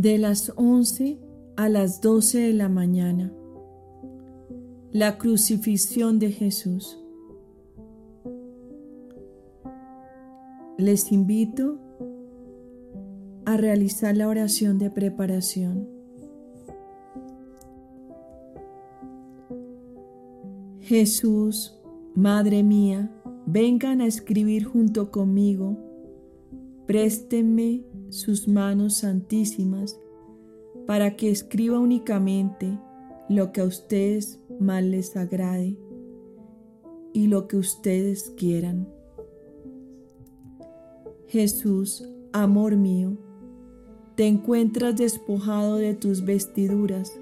de las 11 a las 12 de la mañana. La crucifixión de Jesús. Les invito a realizar la oración de preparación. Jesús, Madre mía, vengan a escribir junto conmigo, préstenme sus manos santísimas para que escriba únicamente lo que a ustedes más les agrade y lo que ustedes quieran. Jesús, amor mío, te encuentras despojado de tus vestiduras.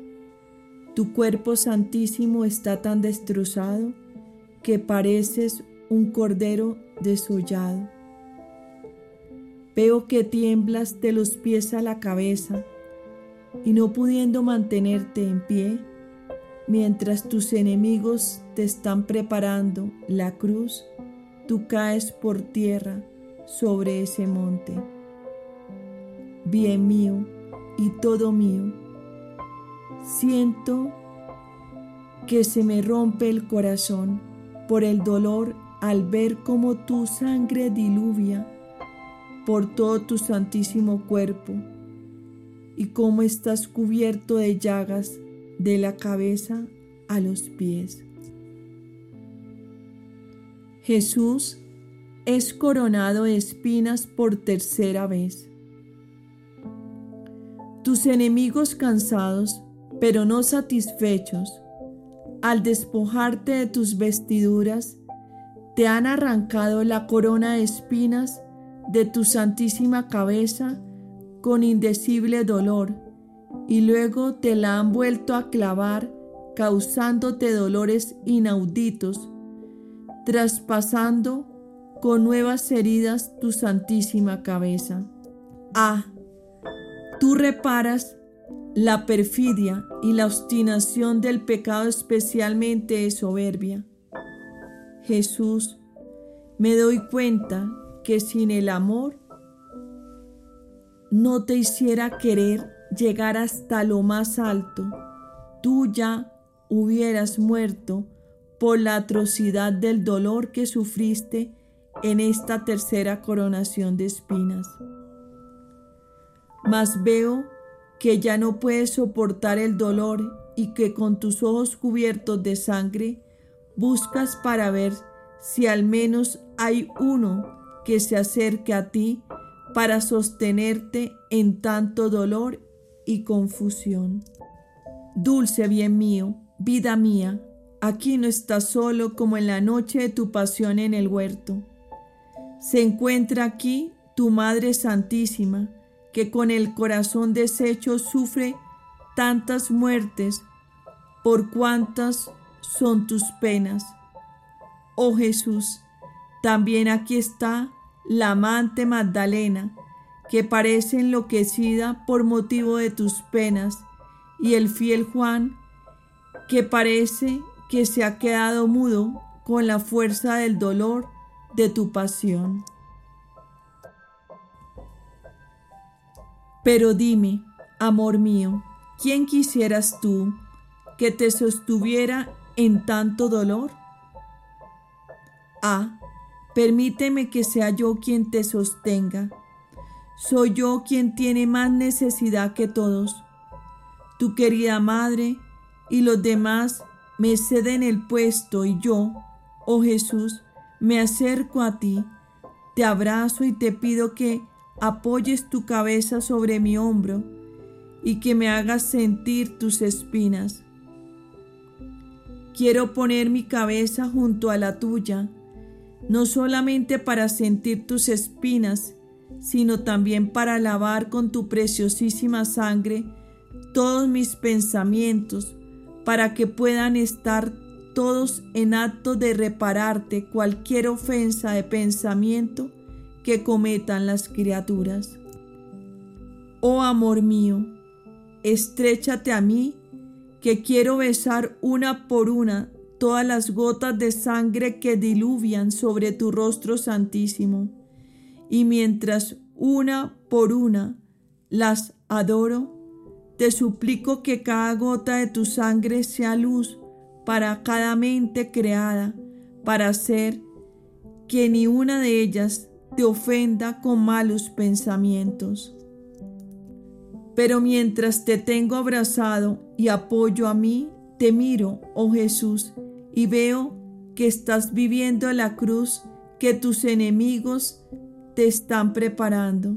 Tu cuerpo santísimo está tan destrozado que pareces un cordero desollado. Veo que tiemblas de los pies a la cabeza y no pudiendo mantenerte en pie, mientras tus enemigos te están preparando la cruz, tú caes por tierra sobre ese monte. Bien mío y todo mío, siento que se me rompe el corazón por el dolor al ver cómo tu sangre diluvia por todo tu santísimo cuerpo y cómo estás cubierto de llagas de la cabeza a los pies. Jesús es coronado de espinas por tercera vez. Tus enemigos cansados, pero no satisfechos, al despojarte de tus vestiduras, te han arrancado la corona de espinas de tu santísima cabeza con indecible dolor, y luego te la han vuelto a clavar, causándote dolores inauditos, traspasando con nuevas heridas tu santísima cabeza. Ah, tú reparas la perfidia y la obstinación del pecado especialmente de soberbia. Jesús, me doy cuenta que sin el amor no te hiciera querer llegar hasta lo más alto, tú ya hubieras muerto por la atrocidad del dolor que sufriste en esta tercera coronación de espinas. Mas veo que ya no puedes soportar el dolor y que con tus ojos cubiertos de sangre buscas para ver si al menos hay uno que se acerque a ti para sostenerte en tanto dolor y confusión. Dulce bien mío, vida mía, aquí no estás solo como en la noche de tu pasión en el huerto. Se encuentra aquí tu Madre Santísima, que con el corazón deshecho sufre tantas muertes, por cuantas son tus penas. Oh Jesús, también aquí está la amante Magdalena, que parece enloquecida por motivo de tus penas, y el fiel Juan, que parece que se ha quedado mudo con la fuerza del dolor de tu pasión. Pero dime, amor mío, ¿quién quisieras tú que te sostuviera en tanto dolor? Ah, Permíteme que sea yo quien te sostenga. Soy yo quien tiene más necesidad que todos. Tu querida madre y los demás me ceden el puesto y yo, oh Jesús, me acerco a ti, te abrazo y te pido que apoyes tu cabeza sobre mi hombro y que me hagas sentir tus espinas. Quiero poner mi cabeza junto a la tuya no solamente para sentir tus espinas, sino también para lavar con tu preciosísima sangre todos mis pensamientos, para que puedan estar todos en acto de repararte cualquier ofensa de pensamiento que cometan las criaturas. Oh amor mío, estrechate a mí, que quiero besar una por una todas las gotas de sangre que diluvian sobre tu rostro santísimo, y mientras una por una las adoro, te suplico que cada gota de tu sangre sea luz para cada mente creada, para hacer que ni una de ellas te ofenda con malos pensamientos. Pero mientras te tengo abrazado y apoyo a mí, te miro, oh Jesús, y veo que estás viviendo la cruz que tus enemigos te están preparando.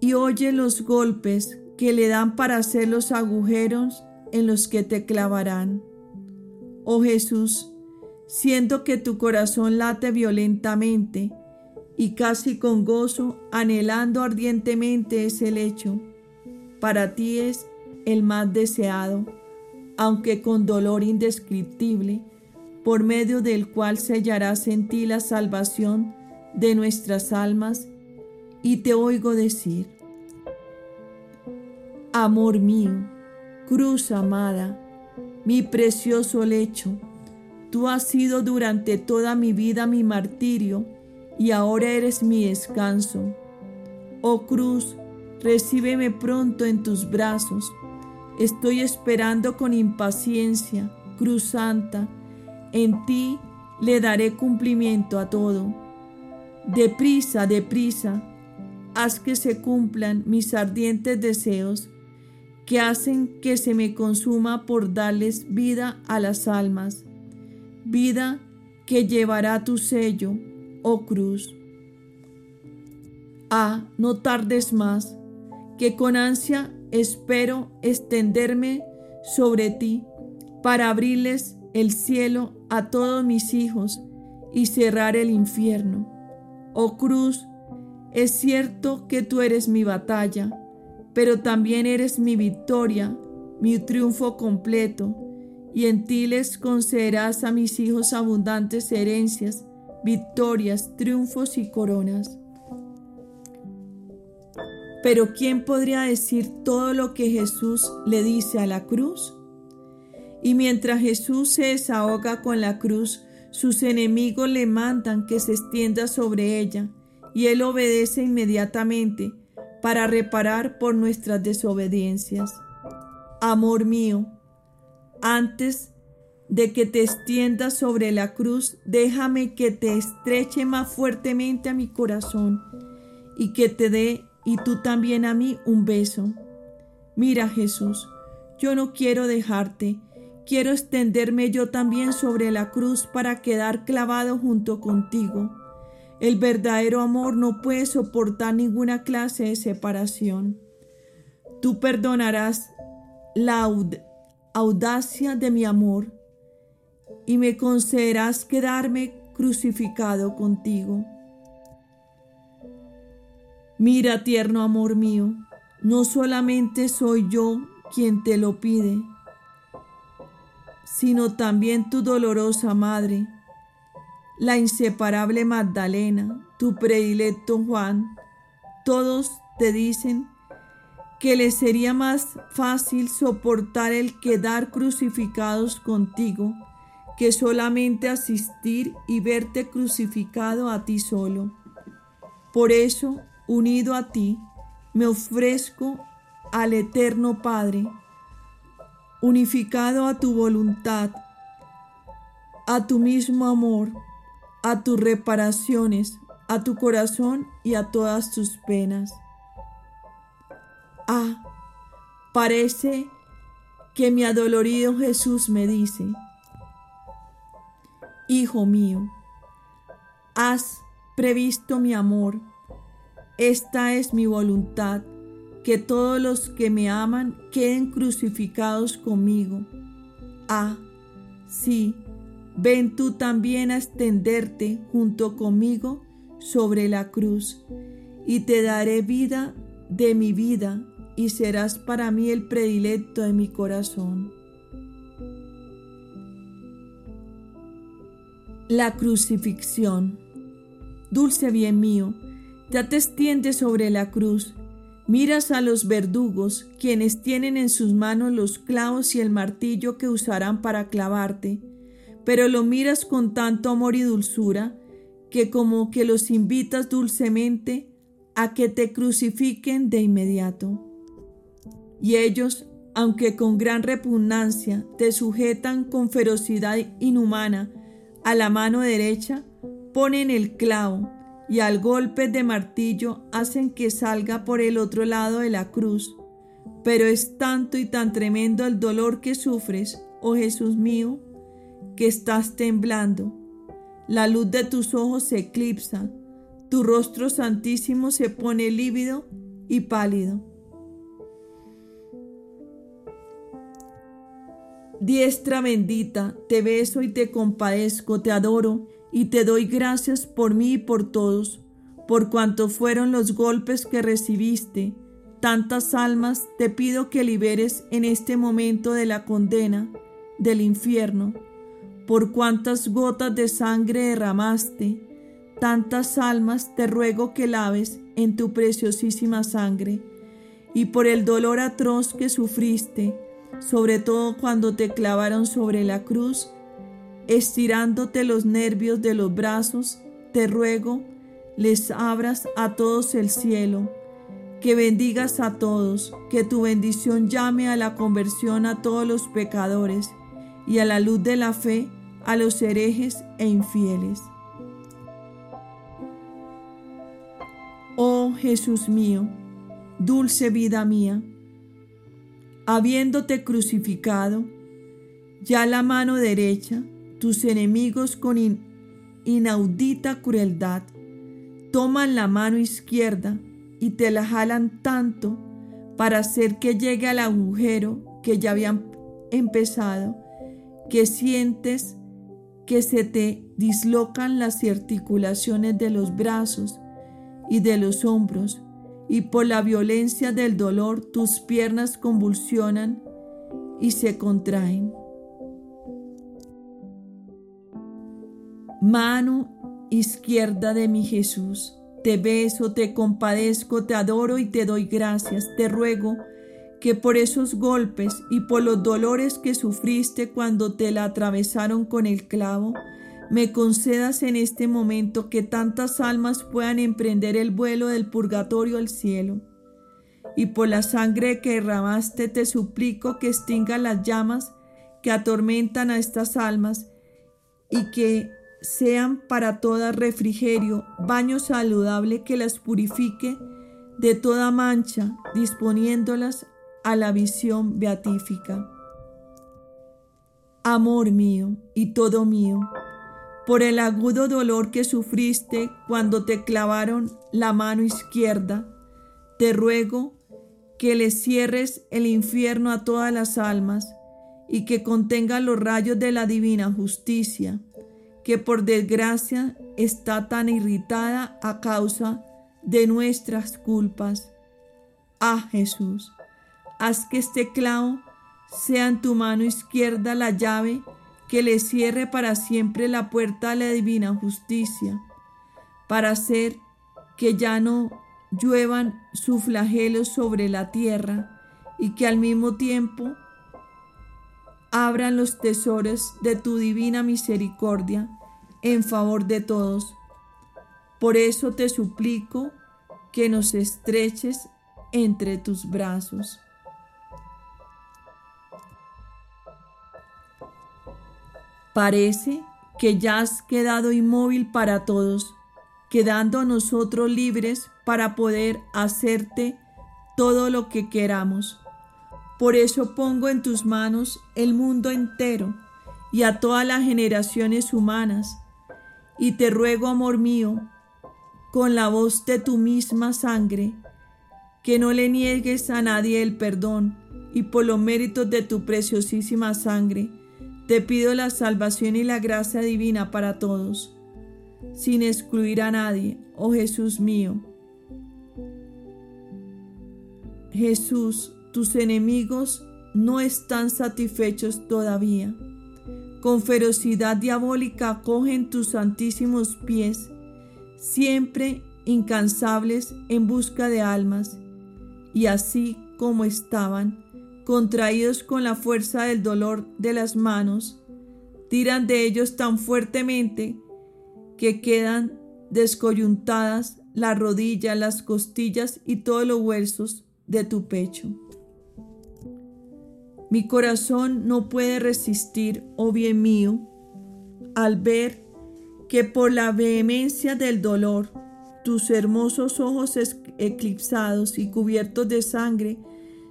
Y oye los golpes que le dan para hacer los agujeros en los que te clavarán. Oh Jesús, siendo que tu corazón late violentamente y casi con gozo, anhelando ardientemente ese lecho, para ti es el más deseado, aunque con dolor indescriptible, por medio del cual sellarás en ti la salvación de nuestras almas, y te oigo decir, Amor mío, cruz amada, mi precioso lecho, tú has sido durante toda mi vida mi martirio, y ahora eres mi descanso. Oh cruz, recíbeme pronto en tus brazos. Estoy esperando con impaciencia, Cruz Santa, en ti le daré cumplimiento a todo. Deprisa, deprisa, haz que se cumplan mis ardientes deseos, que hacen que se me consuma por darles vida a las almas, vida que llevará tu sello, oh cruz. Ah, no tardes más, que con ansia espero extenderme sobre ti para abrirles el cielo a todos mis hijos y cerrar el infierno. Oh cruz, es cierto que tú eres mi batalla, pero también eres mi victoria, mi triunfo completo, y en ti les concederás a mis hijos abundantes herencias, victorias, triunfos y coronas. Pero ¿quién podría decir todo lo que Jesús le dice a la cruz? Y mientras Jesús se desahoga con la cruz, sus enemigos le mandan que se extienda sobre ella, y él obedece inmediatamente para reparar por nuestras desobediencias. Amor mío, antes de que te extiendas sobre la cruz, déjame que te estreche más fuertemente a mi corazón y que te dé y tú también a mí un beso. Mira Jesús, yo no quiero dejarte, quiero extenderme yo también sobre la cruz para quedar clavado junto contigo. El verdadero amor no puede soportar ninguna clase de separación. Tú perdonarás la audacia de mi amor y me concederás quedarme crucificado contigo. Mira, tierno amor mío, no solamente soy yo quien te lo pide, sino también tu dolorosa madre, la inseparable Magdalena, tu predilecto Juan. Todos te dicen que les sería más fácil soportar el quedar crucificados contigo que solamente asistir y verte crucificado a ti solo. Por eso unido a ti, me ofrezco al Eterno Padre, unificado a tu voluntad, a tu mismo amor, a tus reparaciones, a tu corazón y a todas tus penas. Ah, parece que mi adolorido Jesús me dice, Hijo mío, has previsto mi amor, esta es mi voluntad, que todos los que me aman queden crucificados conmigo. Ah, sí, ven tú también a extenderte junto conmigo sobre la cruz, y te daré vida de mi vida, y serás para mí el predilecto de mi corazón. La crucifixión. Dulce bien mío, ya te extiendes sobre la cruz, miras a los verdugos, quienes tienen en sus manos los clavos y el martillo que usarán para clavarte, pero lo miras con tanto amor y dulzura, que como que los invitas dulcemente a que te crucifiquen de inmediato. Y ellos, aunque con gran repugnancia, te sujetan con ferocidad inhumana a la mano derecha, ponen el clavo y al golpe de martillo hacen que salga por el otro lado de la cruz. Pero es tanto y tan tremendo el dolor que sufres, oh Jesús mío, que estás temblando. La luz de tus ojos se eclipsa, tu rostro santísimo se pone lívido y pálido. Diestra bendita, te beso y te compadezco, te adoro y te doy gracias por mí y por todos, por cuanto fueron los golpes que recibiste. Tantas almas te pido que liberes en este momento de la condena, del infierno. Por cuantas gotas de sangre derramaste, tantas almas te ruego que laves en tu preciosísima sangre. Y por el dolor atroz que sufriste, sobre todo cuando te clavaron sobre la cruz, estirándote los nervios de los brazos, te ruego, les abras a todos el cielo, que bendigas a todos, que tu bendición llame a la conversión a todos los pecadores y a la luz de la fe a los herejes e infieles. Oh Jesús mío, dulce vida mía, habiéndote crucificado, ya la mano derecha tus enemigos con inaudita crueldad toman la mano izquierda y te la jalan tanto para hacer que llegue al agujero que ya habían empezado, que sientes que se te dislocan las articulaciones de los brazos y de los hombros, y por la violencia del dolor tus piernas convulsionan y se contraen. Mano izquierda de mi Jesús, te beso, te compadezco, te adoro y te doy gracias. Te ruego que por esos golpes y por los dolores que sufriste cuando te la atravesaron con el clavo, me concedas en este momento que tantas almas puedan emprender el vuelo del purgatorio al cielo. Y por la sangre que derramaste te suplico que extinga las llamas que atormentan a estas almas y que sean para todas refrigerio, baño saludable que las purifique de toda mancha, disponiéndolas a la visión beatífica. Amor mío y todo mío, por el agudo dolor que sufriste cuando te clavaron la mano izquierda, te ruego que le cierres el infierno a todas las almas y que contenga los rayos de la divina justicia que por desgracia está tan irritada a causa de nuestras culpas. Ah Jesús, haz que este clavo sea en tu mano izquierda la llave que le cierre para siempre la puerta a la divina justicia, para hacer que ya no lluevan su flagelo sobre la tierra y que al mismo tiempo abran los tesoros de tu divina misericordia en favor de todos. Por eso te suplico que nos estreches entre tus brazos. Parece que ya has quedado inmóvil para todos, quedando a nosotros libres para poder hacerte todo lo que queramos. Por eso pongo en tus manos el mundo entero y a todas las generaciones humanas. Y te ruego, amor mío, con la voz de tu misma sangre, que no le niegues a nadie el perdón, y por los méritos de tu preciosísima sangre, te pido la salvación y la gracia divina para todos, sin excluir a nadie, oh Jesús mío. Jesús, tus enemigos no están satisfechos todavía. Con ferocidad diabólica cogen tus santísimos pies, siempre incansables en busca de almas, y así como estaban, contraídos con la fuerza del dolor de las manos, tiran de ellos tan fuertemente que quedan descoyuntadas la rodilla, las costillas y todos los huesos de tu pecho. Mi corazón no puede resistir, oh bien mío, al ver que por la vehemencia del dolor, tus hermosos ojos eclipsados y cubiertos de sangre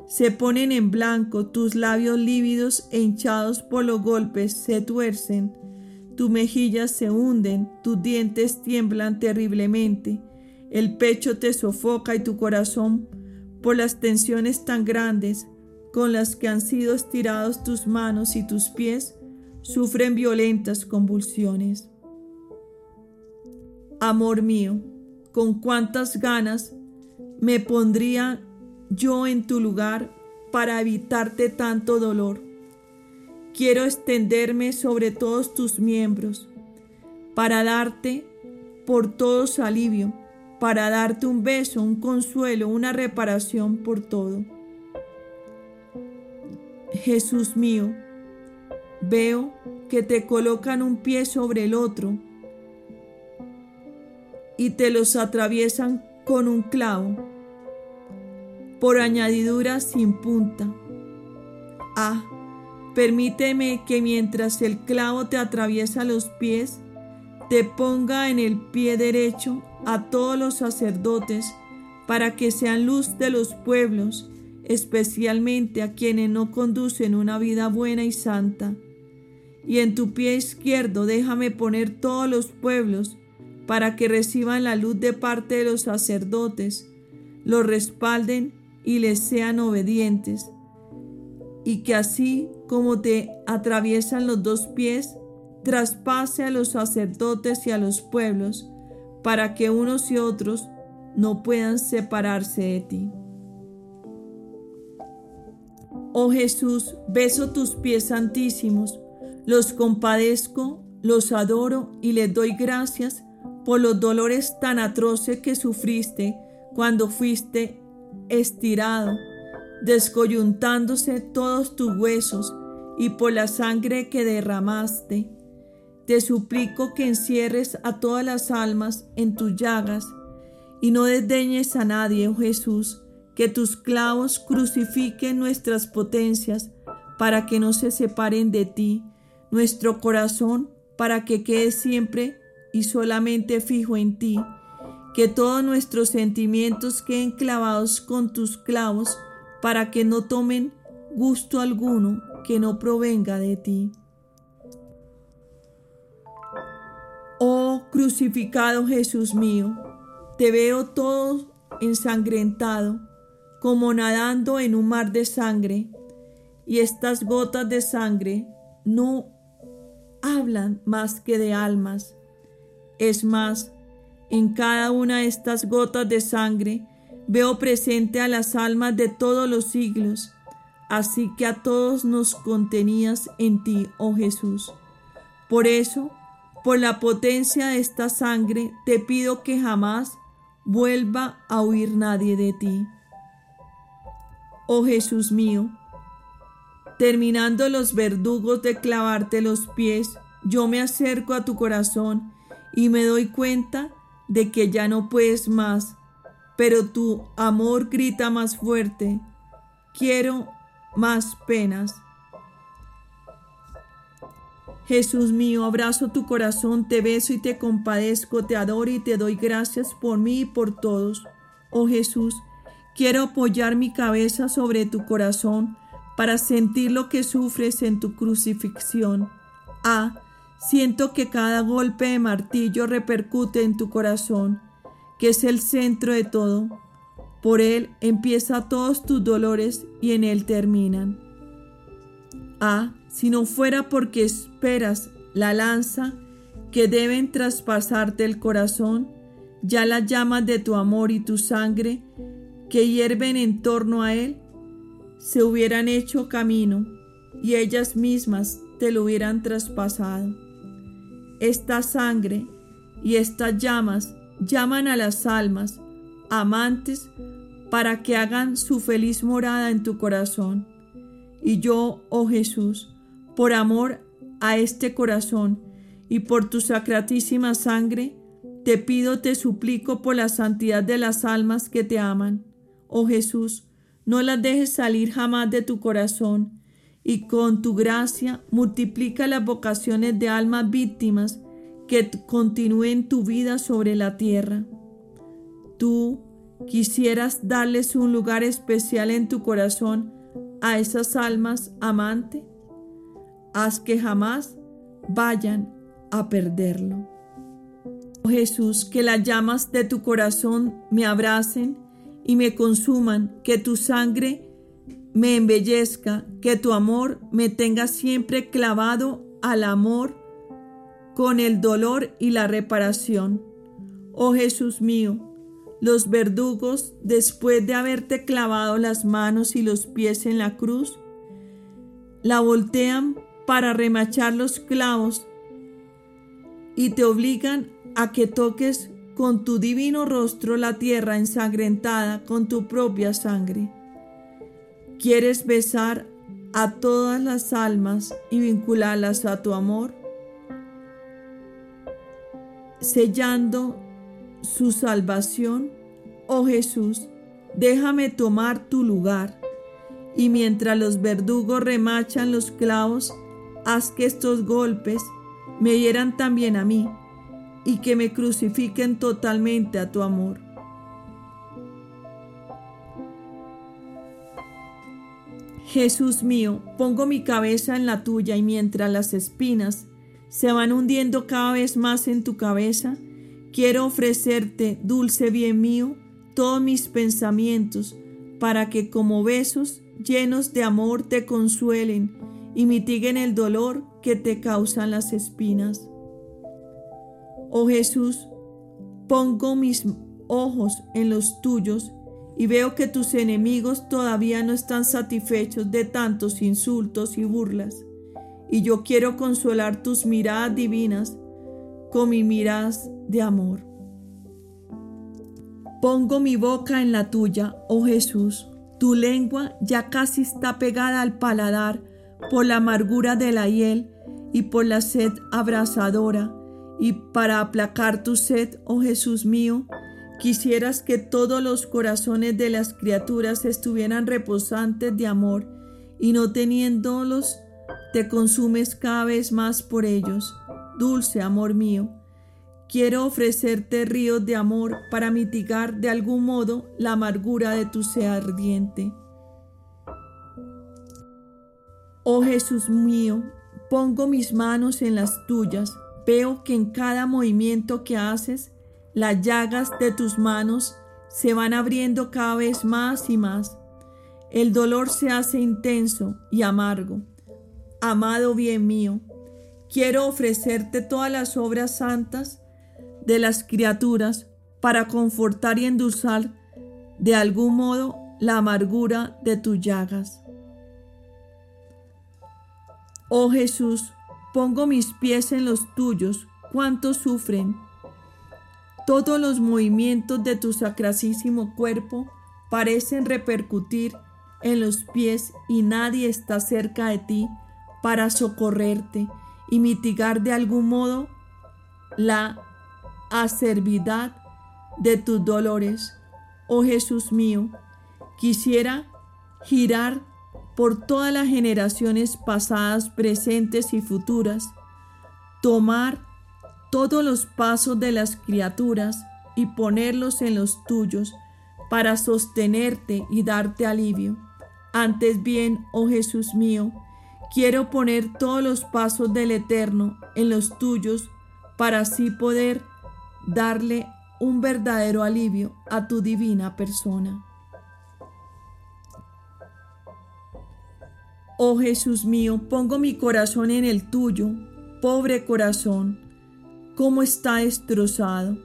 se ponen en blanco, tus labios lívidos e hinchados por los golpes se tuercen, tus mejillas se hunden, tus dientes tiemblan terriblemente, el pecho te sofoca y tu corazón, por las tensiones tan grandes con las que han sido estirados tus manos y tus pies, sufren violentas convulsiones. Amor mío, con cuántas ganas me pondría yo en tu lugar para evitarte tanto dolor. Quiero extenderme sobre todos tus miembros para darte por todos alivio, para darte un beso, un consuelo, una reparación por todo. Jesús mío, veo que te colocan un pie sobre el otro y te los atraviesan con un clavo por añadidura sin punta. Ah, permíteme que mientras el clavo te atraviesa los pies, te ponga en el pie derecho a todos los sacerdotes para que sean luz de los pueblos, especialmente a quienes no conducen una vida buena y santa. Y en tu pie izquierdo déjame poner todos los pueblos para que reciban la luz de parte de los sacerdotes, los respalden y les sean obedientes, y que así como te atraviesan los dos pies, traspase a los sacerdotes y a los pueblos, para que unos y otros no puedan separarse de ti. Oh Jesús, beso tus pies santísimos, los compadezco, los adoro y les doy gracias por los dolores tan atroces que sufriste cuando fuiste estirado, descoyuntándose todos tus huesos y por la sangre que derramaste. Te suplico que encierres a todas las almas en tus llagas y no desdeñes a nadie, oh Jesús, que tus clavos crucifiquen nuestras potencias para que no se separen de ti, nuestro corazón para que quede siempre y solamente fijo en ti que todos nuestros sentimientos queden clavados con tus clavos para que no tomen gusto alguno que no provenga de ti. Oh crucificado Jesús mío, te veo todo ensangrentado, como nadando en un mar de sangre, y estas gotas de sangre no hablan más que de almas. Es más, en cada una de estas gotas de sangre veo presente a las almas de todos los siglos, así que a todos nos contenías en ti, oh Jesús. Por eso, por la potencia de esta sangre, te pido que jamás vuelva a huir nadie de ti. Oh Jesús mío, terminando los verdugos de clavarte los pies, yo me acerco a tu corazón y me doy cuenta de que ya no puedes más, pero tu amor grita más fuerte, quiero más penas. Jesús mío, abrazo tu corazón, te beso y te compadezco, te adoro y te doy gracias por mí y por todos. Oh Jesús, quiero apoyar mi cabeza sobre tu corazón para sentir lo que sufres en tu crucifixión. Ah, Siento que cada golpe de martillo repercute en tu corazón, que es el centro de todo. Por él empieza todos tus dolores y en él terminan. Ah, si no fuera porque esperas la lanza que deben traspasarte el corazón, ya las llamas de tu amor y tu sangre que hierven en torno a él se hubieran hecho camino y ellas mismas te lo hubieran traspasado. Esta sangre y estas llamas llaman a las almas amantes para que hagan su feliz morada en tu corazón. Y yo, oh Jesús, por amor a este corazón y por tu sacratísima sangre, te pido, te suplico por la santidad de las almas que te aman. Oh Jesús, no las dejes salir jamás de tu corazón y con tu gracia multiplica las vocaciones de almas víctimas que continúen tu vida sobre la tierra. Tú quisieras darles un lugar especial en tu corazón a esas almas amante. Haz que jamás vayan a perderlo. Oh Jesús, que las llamas de tu corazón me abracen y me consuman, que tu sangre me embellezca, que tu amor me tenga siempre clavado al amor con el dolor y la reparación. Oh Jesús mío, los verdugos, después de haberte clavado las manos y los pies en la cruz, la voltean para remachar los clavos y te obligan a que toques con tu divino rostro la tierra ensangrentada con tu propia sangre. ¿Quieres besar a todas las almas y vincularlas a tu amor? Sellando su salvación, oh Jesús, déjame tomar tu lugar. Y mientras los verdugos remachan los clavos, haz que estos golpes me hieran también a mí y que me crucifiquen totalmente a tu amor. Jesús mío, pongo mi cabeza en la tuya y mientras las espinas se van hundiendo cada vez más en tu cabeza, quiero ofrecerte, dulce bien mío, todos mis pensamientos, para que como besos llenos de amor te consuelen y mitiguen el dolor que te causan las espinas. Oh Jesús, pongo mis ojos en los tuyos y veo que tus enemigos todavía no están satisfechos de tantos insultos y burlas. Y yo quiero consolar tus miradas divinas con mi miradas de amor. Pongo mi boca en la tuya, oh Jesús. Tu lengua ya casi está pegada al paladar por la amargura de la hiel y por la sed abrasadora. Y para aplacar tu sed, oh Jesús mío, Quisieras que todos los corazones de las criaturas estuvieran reposantes de amor y no teniéndolos, te consumes cada vez más por ellos. Dulce amor mío, quiero ofrecerte ríos de amor para mitigar de algún modo la amargura de tu sed ardiente. Oh Jesús mío, pongo mis manos en las tuyas, veo que en cada movimiento que haces las llagas de tus manos se van abriendo cada vez más y más. El dolor se hace intenso y amargo. Amado bien mío, quiero ofrecerte todas las obras santas de las criaturas para confortar y endulzar de algún modo la amargura de tus llagas. Oh Jesús, pongo mis pies en los tuyos, cuántos sufren todos los movimientos de tu sacrasísimo cuerpo parecen repercutir en los pies y nadie está cerca de ti para socorrerte y mitigar de algún modo la acervidad de tus dolores. Oh Jesús mío, quisiera girar por todas las generaciones pasadas, presentes y futuras, tomar todos los pasos de las criaturas y ponerlos en los tuyos para sostenerte y darte alivio. Antes bien, oh Jesús mío, quiero poner todos los pasos del Eterno en los tuyos para así poder darle un verdadero alivio a tu divina persona. Oh Jesús mío, pongo mi corazón en el tuyo, pobre corazón cómo está destrozado.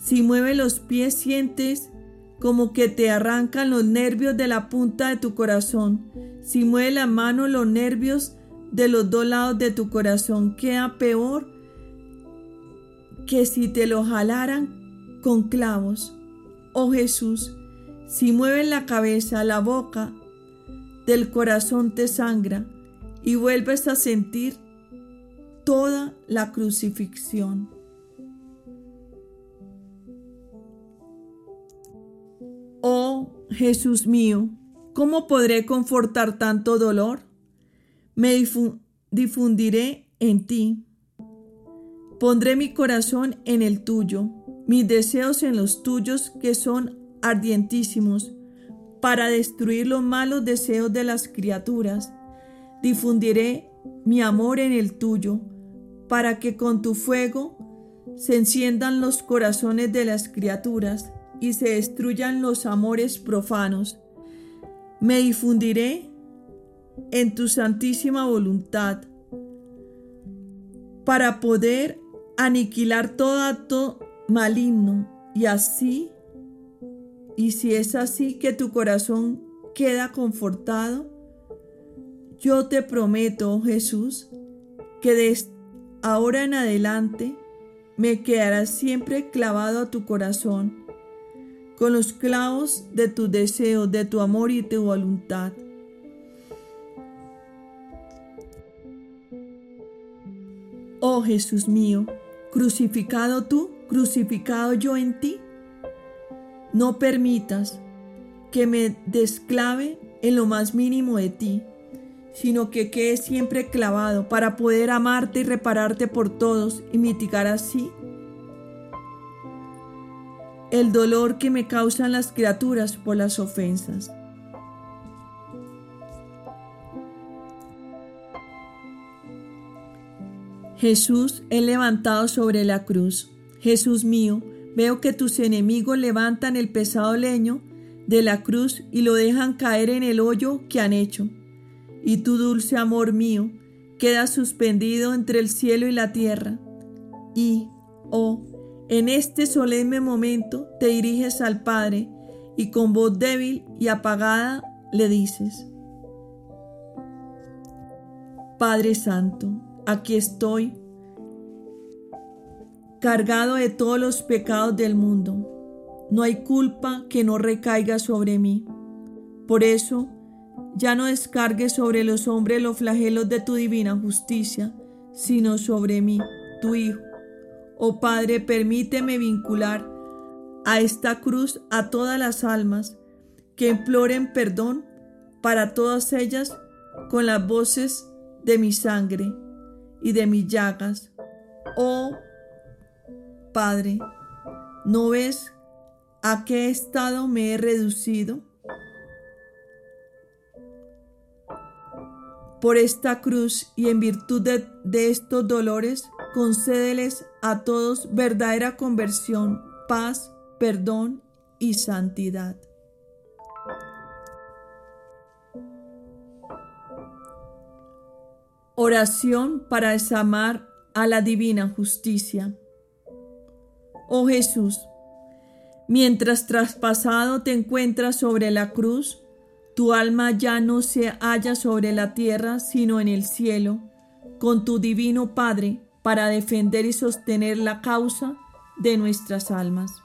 Si mueve los pies sientes como que te arrancan los nervios de la punta de tu corazón. Si mueve la mano los nervios de los dos lados de tu corazón. Queda peor que si te lo jalaran con clavos. Oh Jesús, si mueves la cabeza, la boca del corazón te sangra y vuelves a sentir toda la crucifixión. Oh Jesús mío, ¿cómo podré confortar tanto dolor? Me difundiré en ti. Pondré mi corazón en el tuyo, mis deseos en los tuyos que son ardientísimos para destruir los malos deseos de las criaturas. Difundiré mi amor en el tuyo, para que con tu fuego se enciendan los corazones de las criaturas y se destruyan los amores profanos. Me difundiré en tu santísima voluntad para poder aniquilar todo acto maligno y así, y si es así que tu corazón queda confortado, yo te prometo, Jesús, que de ahora en adelante me quedarás siempre clavado a tu corazón con los clavos de tu deseo, de tu amor y tu voluntad. Oh Jesús mío, crucificado tú, crucificado yo en ti, no permitas que me desclave en lo más mínimo de ti, sino que quede siempre clavado para poder amarte y repararte por todos y mitigar así el dolor que me causan las criaturas por las ofensas. Jesús he levantado sobre la cruz. Jesús mío, veo que tus enemigos levantan el pesado leño de la cruz y lo dejan caer en el hoyo que han hecho y tu dulce amor mío queda suspendido entre el cielo y la tierra. Y, oh, en este solemne momento te diriges al Padre y con voz débil y apagada le dices, Padre Santo, aquí estoy, cargado de todos los pecados del mundo. No hay culpa que no recaiga sobre mí. Por eso, ya no descargues sobre los hombres los flagelos de tu divina justicia, sino sobre mí, tu Hijo. Oh Padre, permíteme vincular a esta cruz a todas las almas que imploren perdón para todas ellas con las voces de mi sangre y de mis llagas. Oh Padre, ¿no ves a qué estado me he reducido? Por esta cruz y en virtud de, estos dolores, concédeles a todos verdadera conversión, paz, perdón y santidad. Oración para desamar a la divina justicia. Oh Jesús, mientras traspasado te encuentras sobre la cruz, tu alma ya no se halla sobre la tierra, sino en el cielo, con tu divino Padre, para defender y sostener la causa de nuestras almas.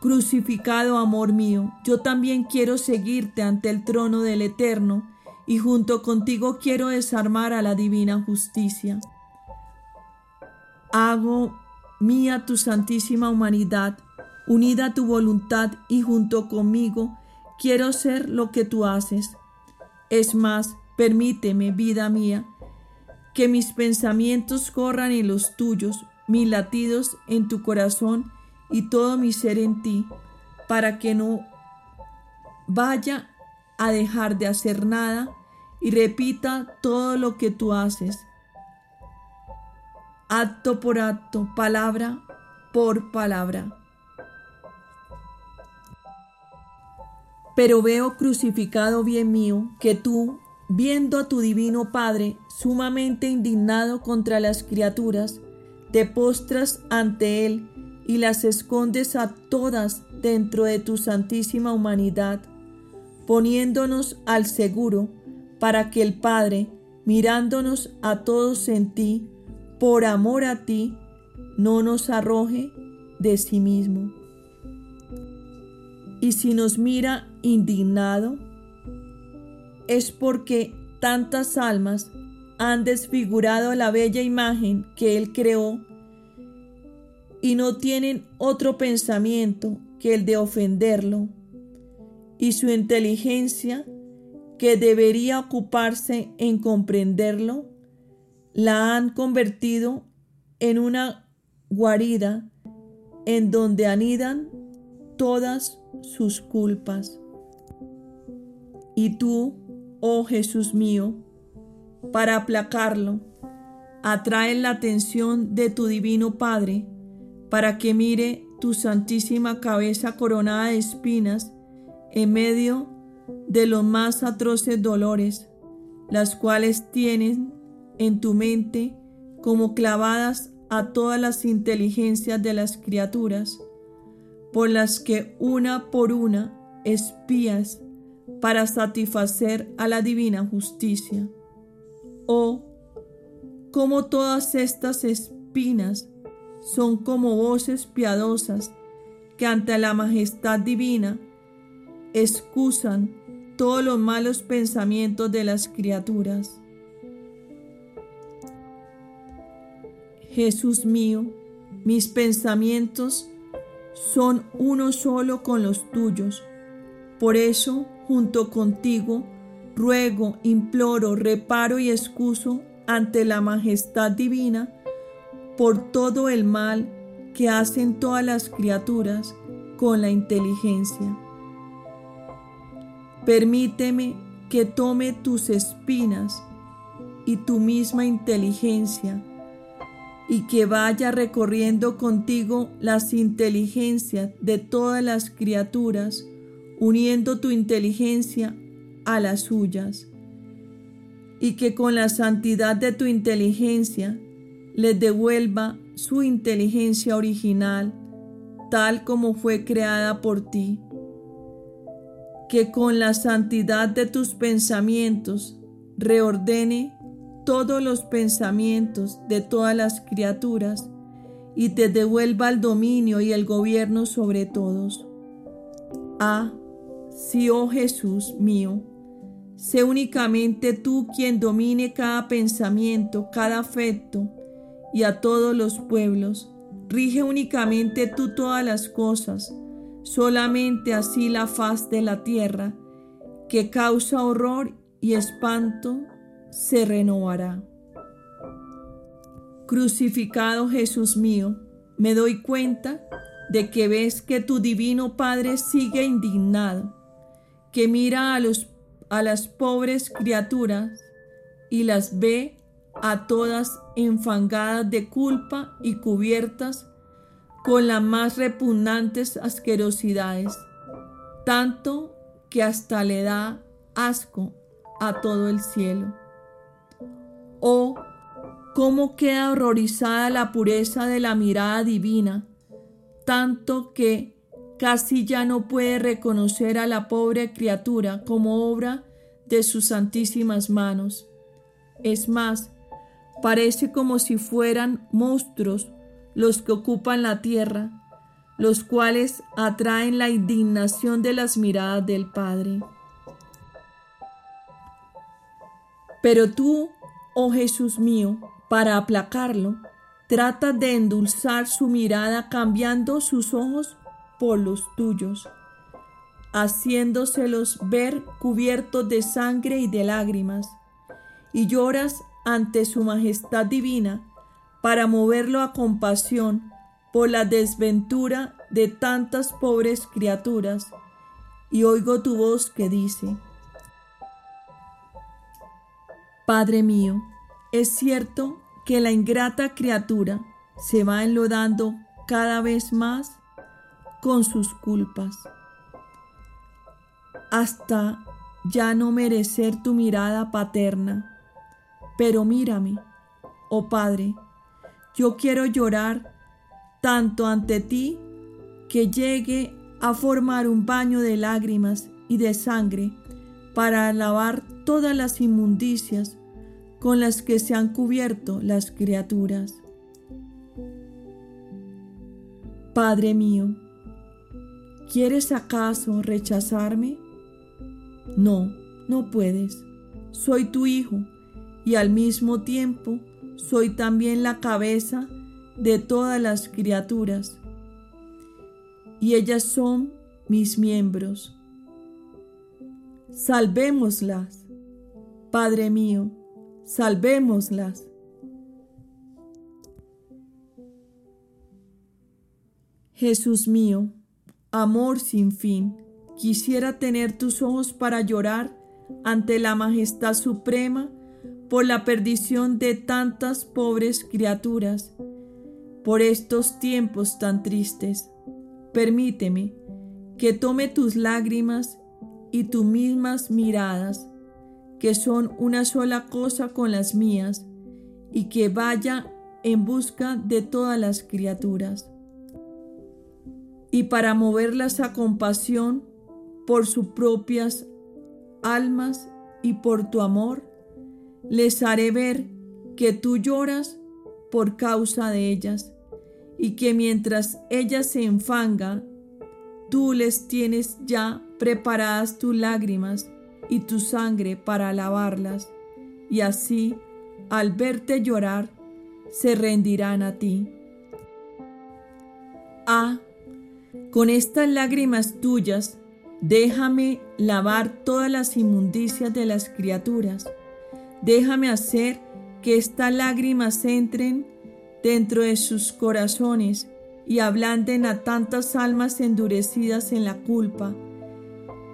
Crucificado amor mío, yo también quiero seguirte ante el trono del Eterno, y junto contigo quiero desarmar a la divina justicia. Hago mía tu santísima humanidad, unida a tu voluntad y junto conmigo, quiero ser lo que tú haces. Es más, permíteme, vida mía, que mis pensamientos corran en los tuyos, mis latidos en tu corazón y todo mi ser en ti, para que no vaya a dejar de hacer nada y repita todo lo que tú haces, acto por acto, palabra por palabra. Pero veo crucificado bien mío que tú, viendo a tu divino Padre sumamente indignado contra las criaturas, te postras ante Él y las escondes a todas dentro de tu santísima humanidad, poniéndonos al seguro para que el Padre, mirándonos a todos en ti, por amor a ti, no nos arroje de sí mismo. Y si nos mira indignado, es porque tantas almas han desfigurado la bella imagen que Él creó y no tienen otro pensamiento que el de ofenderlo, y su inteligencia, que debería ocuparse en comprenderlo, la han convertido en una guarida en donde anidan todas sus culpas. Y tú, oh Jesús mío, para aplacarlo, atrae la atención de tu divino Padre, para que mire tu santísima cabeza coronada de espinas en medio de los más atroces dolores, las cuales tienen en tu mente como clavadas a todas las inteligencias de las criaturas, por las que una por una espías para satisfacer a la divina justicia. Oh, como todas estas espinas son como voces piadosas que ante la majestad divina excusan todos los malos pensamientos de las criaturas. Jesús mío, mis pensamientos son uno solo con los tuyos. Por eso, junto contigo, ruego, imploro, reparo y excuso ante la majestad divina por todo el mal que hacen todas las criaturas con la inteligencia. Permíteme que tome tus espinas y tu misma inteligencia y que vaya recorriendo contigo las inteligencias de todas las criaturas, uniendo tu inteligencia a las suyas, y que con la santidad de tu inteligencia les devuelva su inteligencia original, tal como fue creada por ti, que con la santidad de tus pensamientos reordene todos los pensamientos de todas las criaturas y te devuelva el dominio y el gobierno sobre todos. Ah, sí, oh Jesús mío, sé únicamente tú quien domine cada pensamiento, cada afecto y a todos los pueblos. Rige únicamente tú todas las cosas, solamente así la faz de la tierra, que causa horror y espanto se renovará. Crucificado Jesús mío, me doy cuenta de que ves que tu divino Padre sigue indignado, que mira a, los, a las pobres criaturas y las ve a todas enfangadas de culpa y cubiertas con las más repugnantes asquerosidades, tanto que hasta le da asco a todo el cielo. Oh, cómo queda horrorizada la pureza de la mirada divina, tanto que casi ya no puede reconocer a la pobre criatura como obra de sus santísimas manos. Es más, parece como si fueran monstruos los que ocupan la tierra, los cuales atraen la indignación de las miradas del Padre. Pero tú, Oh Jesús mío, para aplacarlo, trata de endulzar su mirada cambiando sus ojos por los tuyos, haciéndoselos ver cubiertos de sangre y de lágrimas, y lloras ante su majestad divina para moverlo a compasión por la desventura de tantas pobres criaturas, y oigo tu voz que dice, Padre mío, es cierto que la ingrata criatura se va enlodando cada vez más con sus culpas, hasta ya no merecer tu mirada paterna. Pero mírame, oh Padre, yo quiero llorar tanto ante ti que llegue a formar un baño de lágrimas y de sangre para lavar todas las inmundicias con las que se han cubierto las criaturas. Padre mío, ¿quieres acaso rechazarme? No, no puedes. Soy tu hijo y al mismo tiempo soy también la cabeza de todas las criaturas. Y ellas son mis miembros salvémoslas. Padre mío, salvémoslas. Jesús mío, amor sin fin, quisiera tener tus ojos para llorar ante la majestad suprema por la perdición de tantas pobres criaturas, por estos tiempos tan tristes. Permíteme que tome tus lágrimas y tus mismas miradas, que son una sola cosa con las mías, y que vaya en busca de todas las criaturas. Y para moverlas a compasión por sus propias almas y por tu amor, les haré ver que tú lloras por causa de ellas y que mientras ellas se enfangan, tú les tienes ya preparadas tus lágrimas y tu sangre para lavarlas, y así, al verte llorar, se rendirán a ti. Ah, con estas lágrimas tuyas, déjame lavar todas las inmundicias de las criaturas. Déjame hacer que estas lágrimas entren dentro de sus corazones y ablanden a tantas almas endurecidas en la culpa,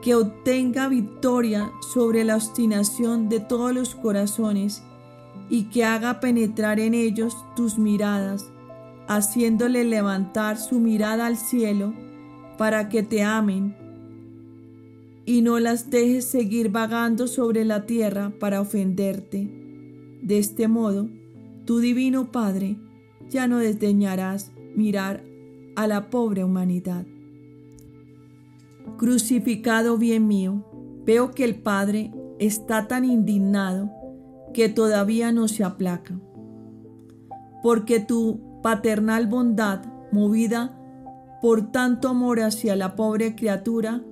que obtenga victoria sobre la obstinación de todos los corazones y que haga penetrar en ellos tus miradas, haciéndole levantar su mirada al cielo para que te amen y no las dejes seguir vagando sobre la tierra para ofenderte. De este modo, tu divino Padre ya no desdeñarás mirar a la pobre humanidad. Crucificado bien mío, veo que el Padre está tan indignado que todavía no se aplaca, porque tu paternal bondad, movida por tanto amor hacia la pobre criatura,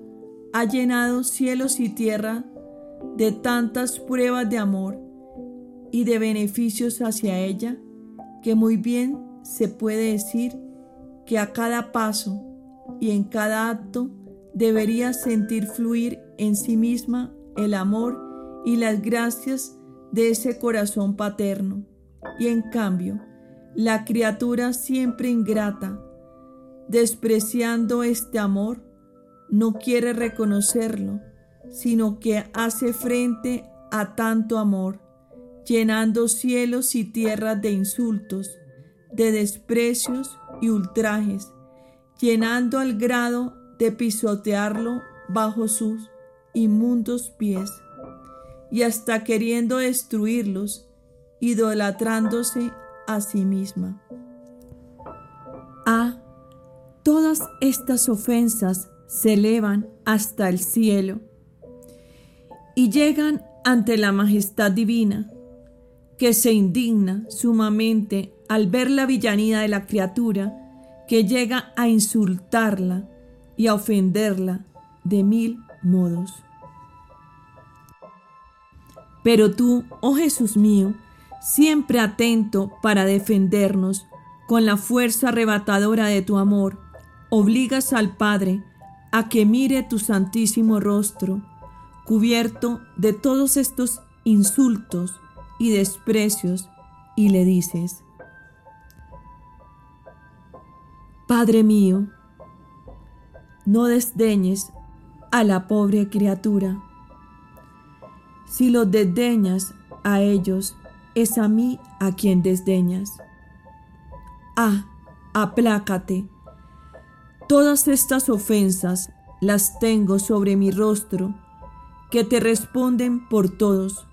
ha llenado cielos y tierra de tantas pruebas de amor y de beneficios hacia ella, que muy bien se puede decir que a cada paso y en cada acto debería sentir fluir en sí misma el amor y las gracias de ese corazón paterno. Y en cambio, la criatura siempre ingrata, despreciando este amor, no quiere reconocerlo, sino que hace frente a tanto amor llenando cielos y tierras de insultos, de desprecios y ultrajes, llenando al grado de pisotearlo bajo sus inmundos pies, y hasta queriendo destruirlos, idolatrándose a sí misma. Ah, todas estas ofensas se elevan hasta el cielo y llegan ante la majestad divina que se indigna sumamente al ver la villanía de la criatura que llega a insultarla y a ofenderla de mil modos. Pero tú, oh Jesús mío, siempre atento para defendernos con la fuerza arrebatadora de tu amor, obligas al Padre a que mire tu santísimo rostro, cubierto de todos estos insultos y desprecios y le dices, Padre mío, no desdeñes a la pobre criatura. Si los desdeñas a ellos, es a mí a quien desdeñas. Ah, aplácate. Todas estas ofensas las tengo sobre mi rostro, que te responden por todos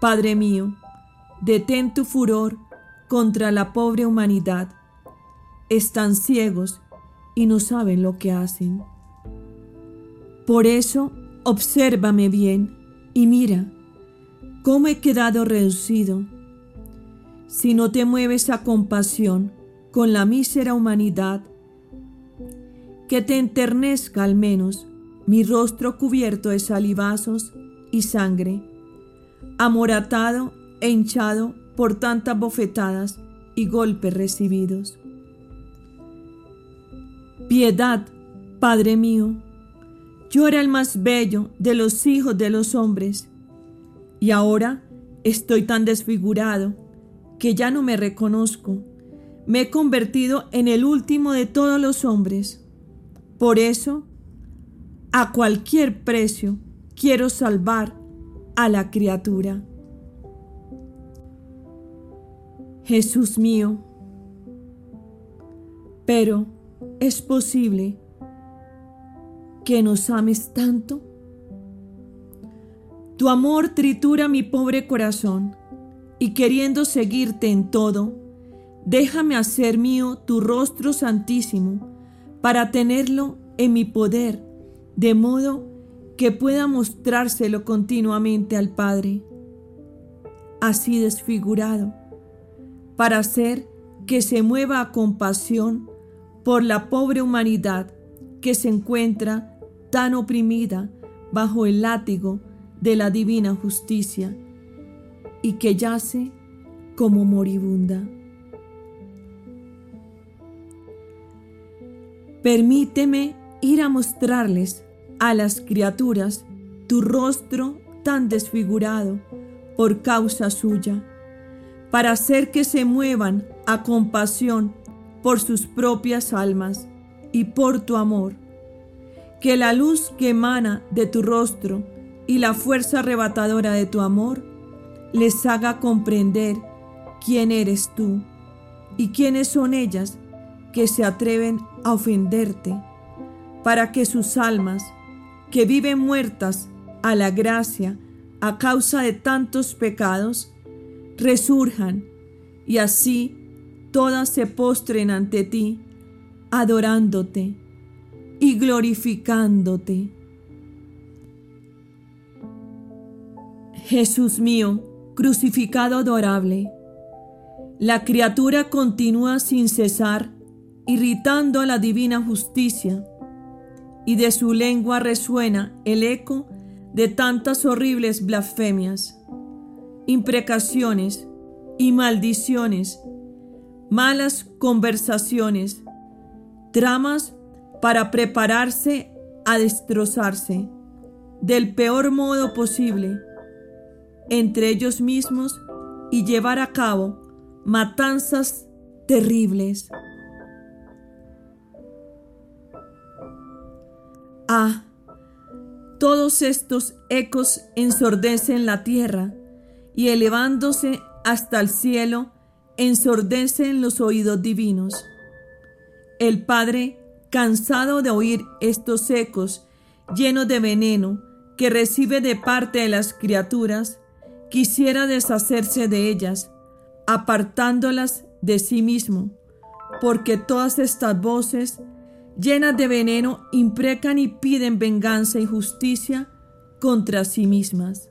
Padre mío, detén tu furor contra la pobre humanidad. Están ciegos y no saben lo que hacen. Por eso, obsérvame bien y mira cómo he quedado reducido. Si no te mueves a compasión con la mísera humanidad, que te enternezca al menos mi rostro cubierto de salivazos y sangre amoratado e hinchado por tantas bofetadas y golpes recibidos. Piedad, Padre mío, yo era el más bello de los hijos de los hombres, y ahora estoy tan desfigurado que ya no me reconozco. Me he convertido en el último de todos los hombres. Por eso, a cualquier precio, quiero salvar a la criatura. Jesús mío, pero ¿es posible que nos ames tanto? Tu amor tritura mi pobre corazón y queriendo seguirte en todo, déjame hacer mío tu rostro santísimo para tenerlo en mi poder, de modo que pueda mostrárselo continuamente al Padre, así desfigurado, para hacer que se mueva a compasión por la pobre humanidad que se encuentra tan oprimida bajo el látigo de la divina justicia y que yace como moribunda. Permíteme ir a mostrarles a las criaturas tu rostro tan desfigurado por causa suya, para hacer que se muevan a compasión por sus propias almas y por tu amor. Que la luz que emana de tu rostro y la fuerza arrebatadora de tu amor les haga comprender quién eres tú y quiénes son ellas que se atreven a ofenderte, para que sus almas, que viven muertas a la gracia a causa de tantos pecados, resurjan y así todas se postren ante ti, adorándote y glorificándote. Jesús mío, crucificado adorable, la criatura continúa sin cesar irritando a la divina justicia, y de su lengua resuena el eco de tantas horribles blasfemias, imprecaciones y maldiciones, malas conversaciones, tramas para prepararse a destrozarse del peor modo posible entre ellos mismos y llevar a cabo matanzas terribles. Ah, todos estos ecos ensordecen la tierra y elevándose hasta el cielo ensordecen los oídos divinos. El Padre cansado de oír estos ecos llenos de veneno que recibe de parte de las criaturas, quisiera deshacerse de ellas, apartándolas de sí mismo, porque todas estas voces llenas de veneno imprecan y piden venganza y justicia contra sí mismas.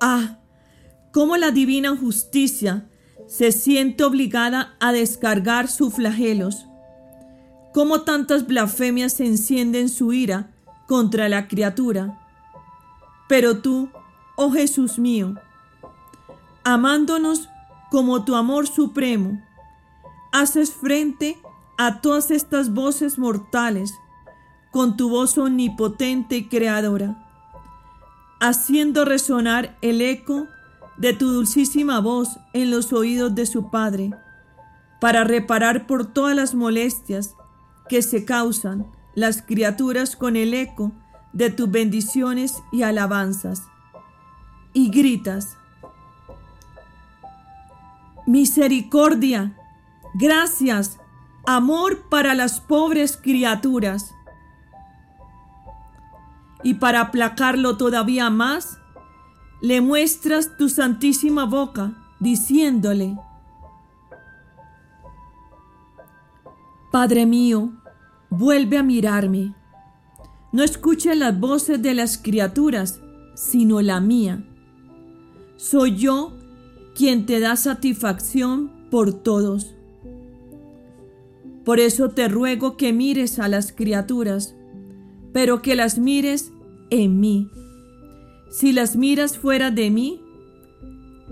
Ah, cómo la divina justicia se siente obligada a descargar sus flagelos. Cómo tantas blasfemias se encienden su ira contra la criatura. Pero tú, oh Jesús mío, amándonos como tu amor supremo, haces frente a todas estas voces mortales con tu voz omnipotente y creadora, haciendo resonar el eco de tu dulcísima voz en los oídos de su Padre, para reparar por todas las molestias que se causan las criaturas con el eco de tus bendiciones y alabanzas. Y gritas, misericordia, gracias, amor para las pobres criaturas. Y para aplacarlo todavía más, le muestras tu santísima boca, diciéndole, Padre mío, vuelve a mirarme. No escuches las voces de las criaturas, sino la mía. Soy yo quien te da satisfacción por todos. Por eso te ruego que mires a las criaturas, pero que las mires en mí si las miras fuera de mí,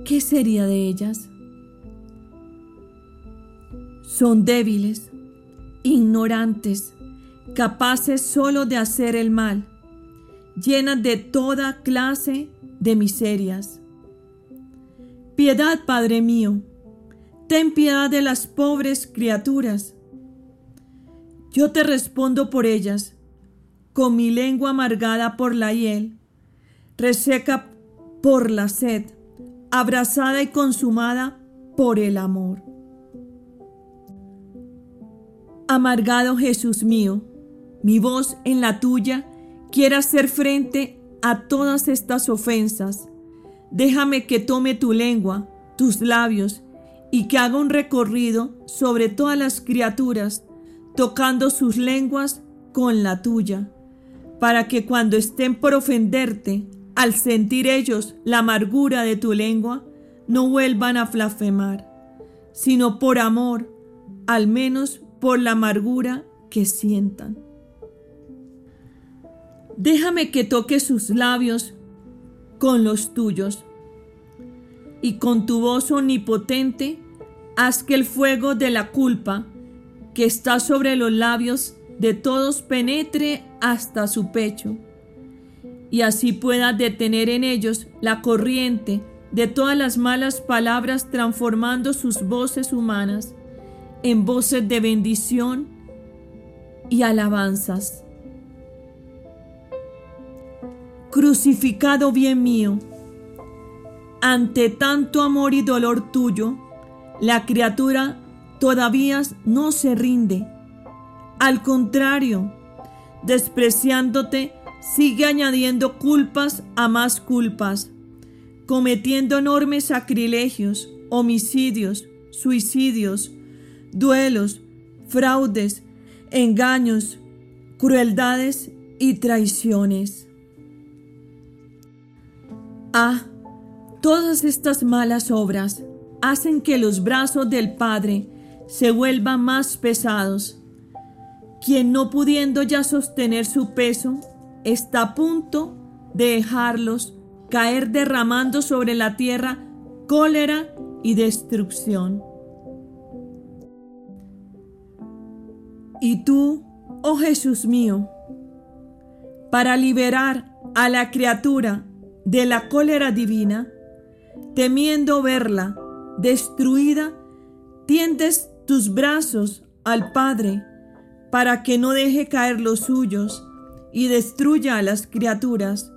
¿qué sería de ellas? Son débiles, ignorantes, capaces solo de hacer el mal, llenas de toda clase de miserias. Piedad, Padre mío, ten piedad de las pobres criaturas. Yo te respondo por ellas, con mi lengua amargada por la hiel, reseca por la sed, abrazada y consumada por el amor. Amargado Jesús mío, mi voz en la tuya quiere hacer frente a todas estas ofensas. Déjame que tome tu lengua, tus labios, y que haga un recorrido sobre todas las criaturas, tocando sus lenguas con la tuya, para que cuando estén por ofenderte, al sentir ellos la amargura de tu lengua, no vuelvan a blasfemar, sino por amor, al menos por la amargura que sientan. Déjame que toque sus labios con los tuyos y con tu voz omnipotente haz que el fuego de la culpa que está sobre los labios de todos penetre hasta su pecho y así pueda detener en ellos la corriente de todas las malas palabras transformando sus voces humanas en voces de bendición y alabanzas. Crucificado bien mío, ante tanto amor y dolor tuyo, la criatura todavía no se rinde. Al contrario, despreciándote, sigue añadiendo culpas a más culpas, cometiendo enormes sacrilegios, homicidios, suicidios, duelos, fraudes, engaños, crueldades y traiciones. Ah, Todas estas malas obras hacen que los brazos del Padre se vuelvan más pesados. Quien no pudiendo ya sostener su peso, está a punto de dejarlos caer derramando sobre la tierra cólera y destrucción. Y tú, oh Jesús mío, para liberar a la criatura de la cólera divina, temiendo verla destruida, tiendes tus brazos al Padre para que no deje caer los suyos y destruya a las criaturas,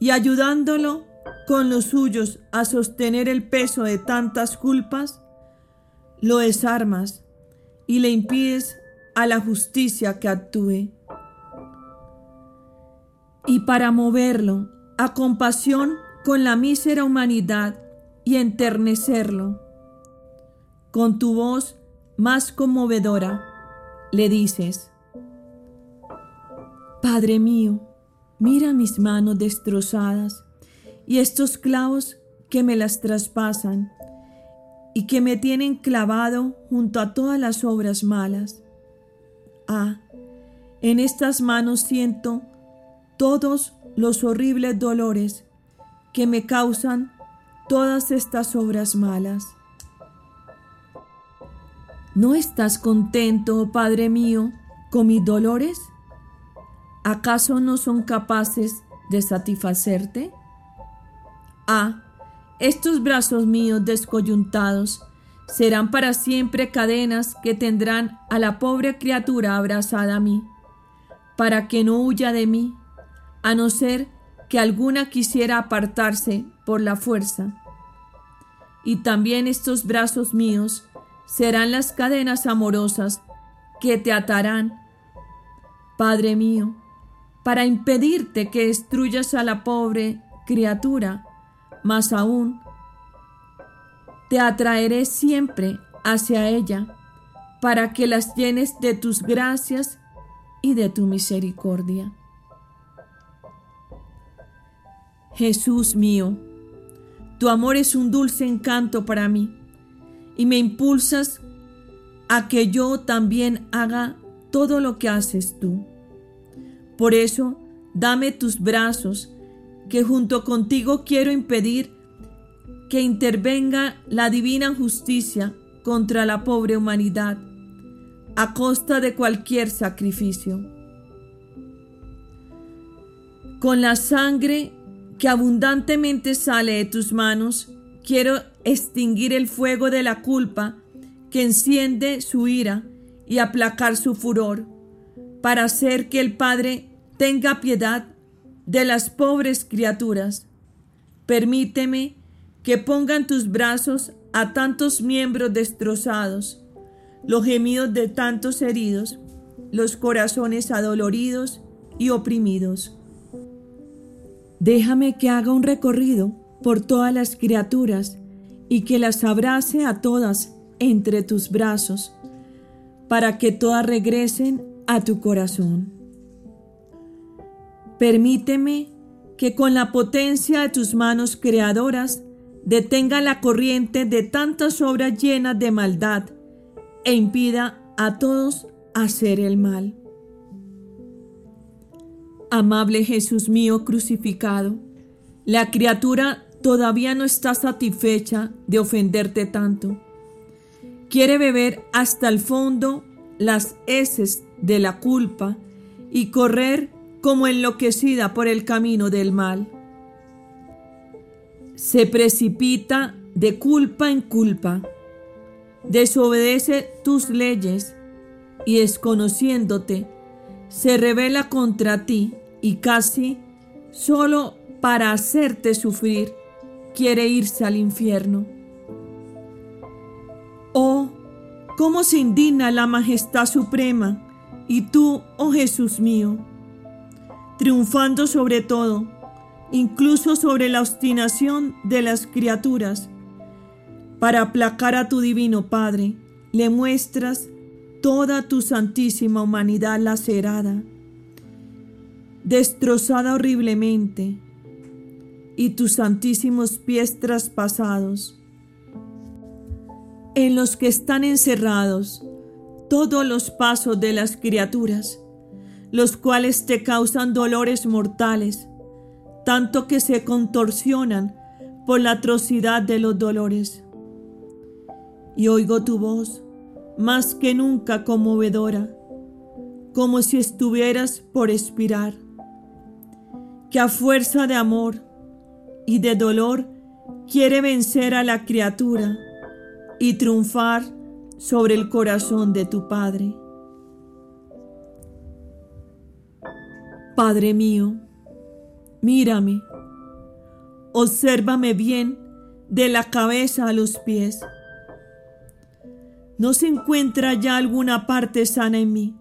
y ayudándolo con los suyos a sostener el peso de tantas culpas, lo desarmas y le impides a la justicia que actúe. Y para moverlo a compasión con la mísera humanidad y enternecerlo. Con tu voz más conmovedora le dices, Padre mío, mira mis manos destrozadas y estos clavos que me las traspasan y que me tienen clavado junto a todas las obras malas. Ah, en estas manos siento todos los horribles dolores que me causan todas estas obras malas. ¿No estás contento, Padre mío, con mis dolores? ¿Acaso no son capaces de satisfacerte? Ah, estos brazos míos descoyuntados serán para siempre cadenas que tendrán a la pobre criatura abrazada a mí, para que no huya de mí, a no ser que alguna quisiera apartarse por la fuerza. Y también estos brazos míos serán las cadenas amorosas que te atarán, Padre mío, para impedirte que destruyas a la pobre criatura, más aún, te atraeré siempre hacia ella, para que las llenes de tus gracias y de tu misericordia. Jesús mío, tu amor es un dulce encanto para mí y me impulsas a que yo también haga todo lo que haces tú. Por eso, dame tus brazos, que junto contigo quiero impedir que intervenga la divina justicia contra la pobre humanidad, a costa de cualquier sacrificio. Con la sangre que abundantemente sale de tus manos, quiero extinguir el fuego de la culpa que enciende su ira y aplacar su furor, para hacer que el Padre tenga piedad de las pobres criaturas. Permíteme que pongan tus brazos a tantos miembros destrozados, los gemidos de tantos heridos, los corazones adoloridos y oprimidos. Déjame que haga un recorrido por todas las criaturas y que las abrace a todas entre tus brazos, para que todas regresen a tu corazón. Permíteme que con la potencia de tus manos creadoras detenga la corriente de tantas obras llenas de maldad e impida a todos hacer el mal. Amable Jesús mío crucificado, la criatura todavía no está satisfecha de ofenderte tanto. Quiere beber hasta el fondo las heces de la culpa y correr como enloquecida por el camino del mal. Se precipita de culpa en culpa, desobedece tus leyes y desconociéndote, se revela contra ti y casi solo para hacerte sufrir quiere irse al infierno. Oh, cómo se indigna la majestad suprema y tú, oh Jesús mío, triunfando sobre todo, incluso sobre la obstinación de las criaturas, para aplacar a tu divino Padre, le muestras toda tu santísima humanidad lacerada, destrozada horriblemente, y tus santísimos pies traspasados, en los que están encerrados todos los pasos de las criaturas, los cuales te causan dolores mortales, tanto que se contorsionan por la atrocidad de los dolores. Y oigo tu voz, más que nunca conmovedora, como si estuvieras por expirar, que a fuerza de amor y de dolor quiere vencer a la criatura y triunfar sobre el corazón de tu Padre. Padre mío, mírame, obsérvame bien de la cabeza a los pies. No se encuentra ya alguna parte sana en mí.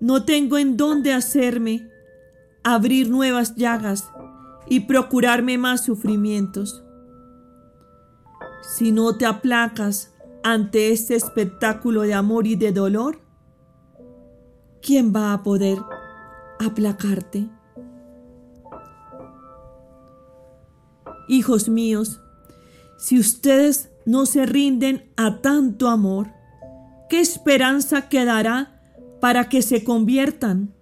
No tengo en dónde hacerme abrir nuevas llagas y procurarme más sufrimientos. Si no te aplacas ante este espectáculo de amor y de dolor, ¿quién va a poder aplacarte? Hijos míos, si ustedes no se rinden a tanto amor, ¿qué esperanza quedará para que se conviertan?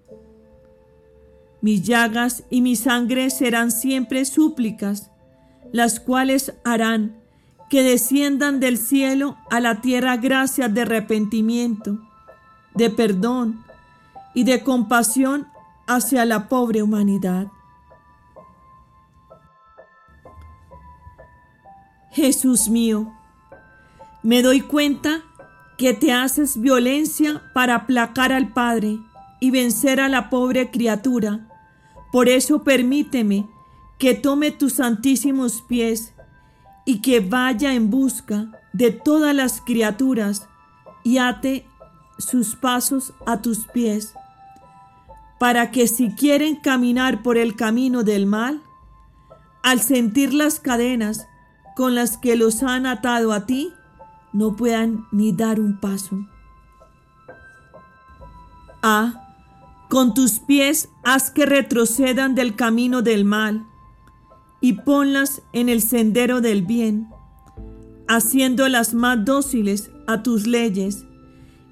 Mis llagas y mi sangre serán siempre súplicas, las cuales harán que desciendan del cielo a la tierra gracias de arrepentimiento, de perdón y de compasión hacia la pobre humanidad. Jesús mío, me doy cuenta que te haces violencia para aplacar al Padre y vencer a la pobre criatura por eso permíteme que tome tus santísimos pies y que vaya en busca de todas las criaturas y ate sus pasos a tus pies, para que si quieren caminar por el camino del mal, al sentir las cadenas con las que los han atado a ti, no puedan ni dar un paso. Ah, con tus pies haz que retrocedan del camino del mal y ponlas en el sendero del bien, haciéndolas más dóciles a tus leyes,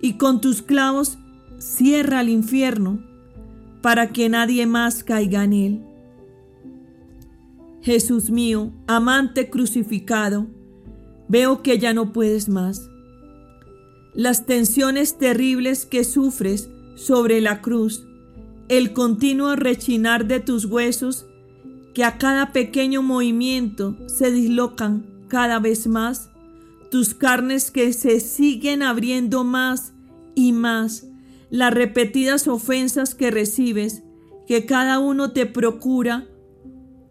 y con tus clavos cierra el infierno para que nadie más caiga en él. Jesús mío, amante crucificado, veo que ya no puedes más. las tensiones terribles que sufres sobre la cruz, el continuo rechinar de tus huesos que a cada pequeño movimiento se dislocan cada vez más, tus carnes que se siguen abriendo más y más, las repetidas ofensas que recibes, que cada uno te procura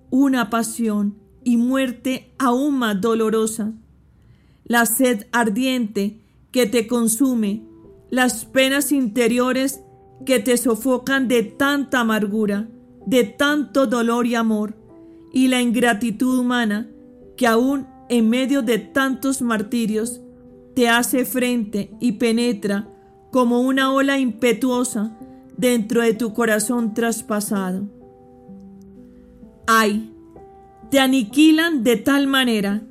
una pasión y muerte aún más dolorosa, la sed ardiente que te consume, las penas interiores que te sofocan de tanta amargura, de tanto dolor y amor, y la ingratitud humana que aún en medio de tantos martirios te hace frente y penetra como una ola impetuosa dentro de tu corazón traspasado. Ay, te aniquilan de tal manera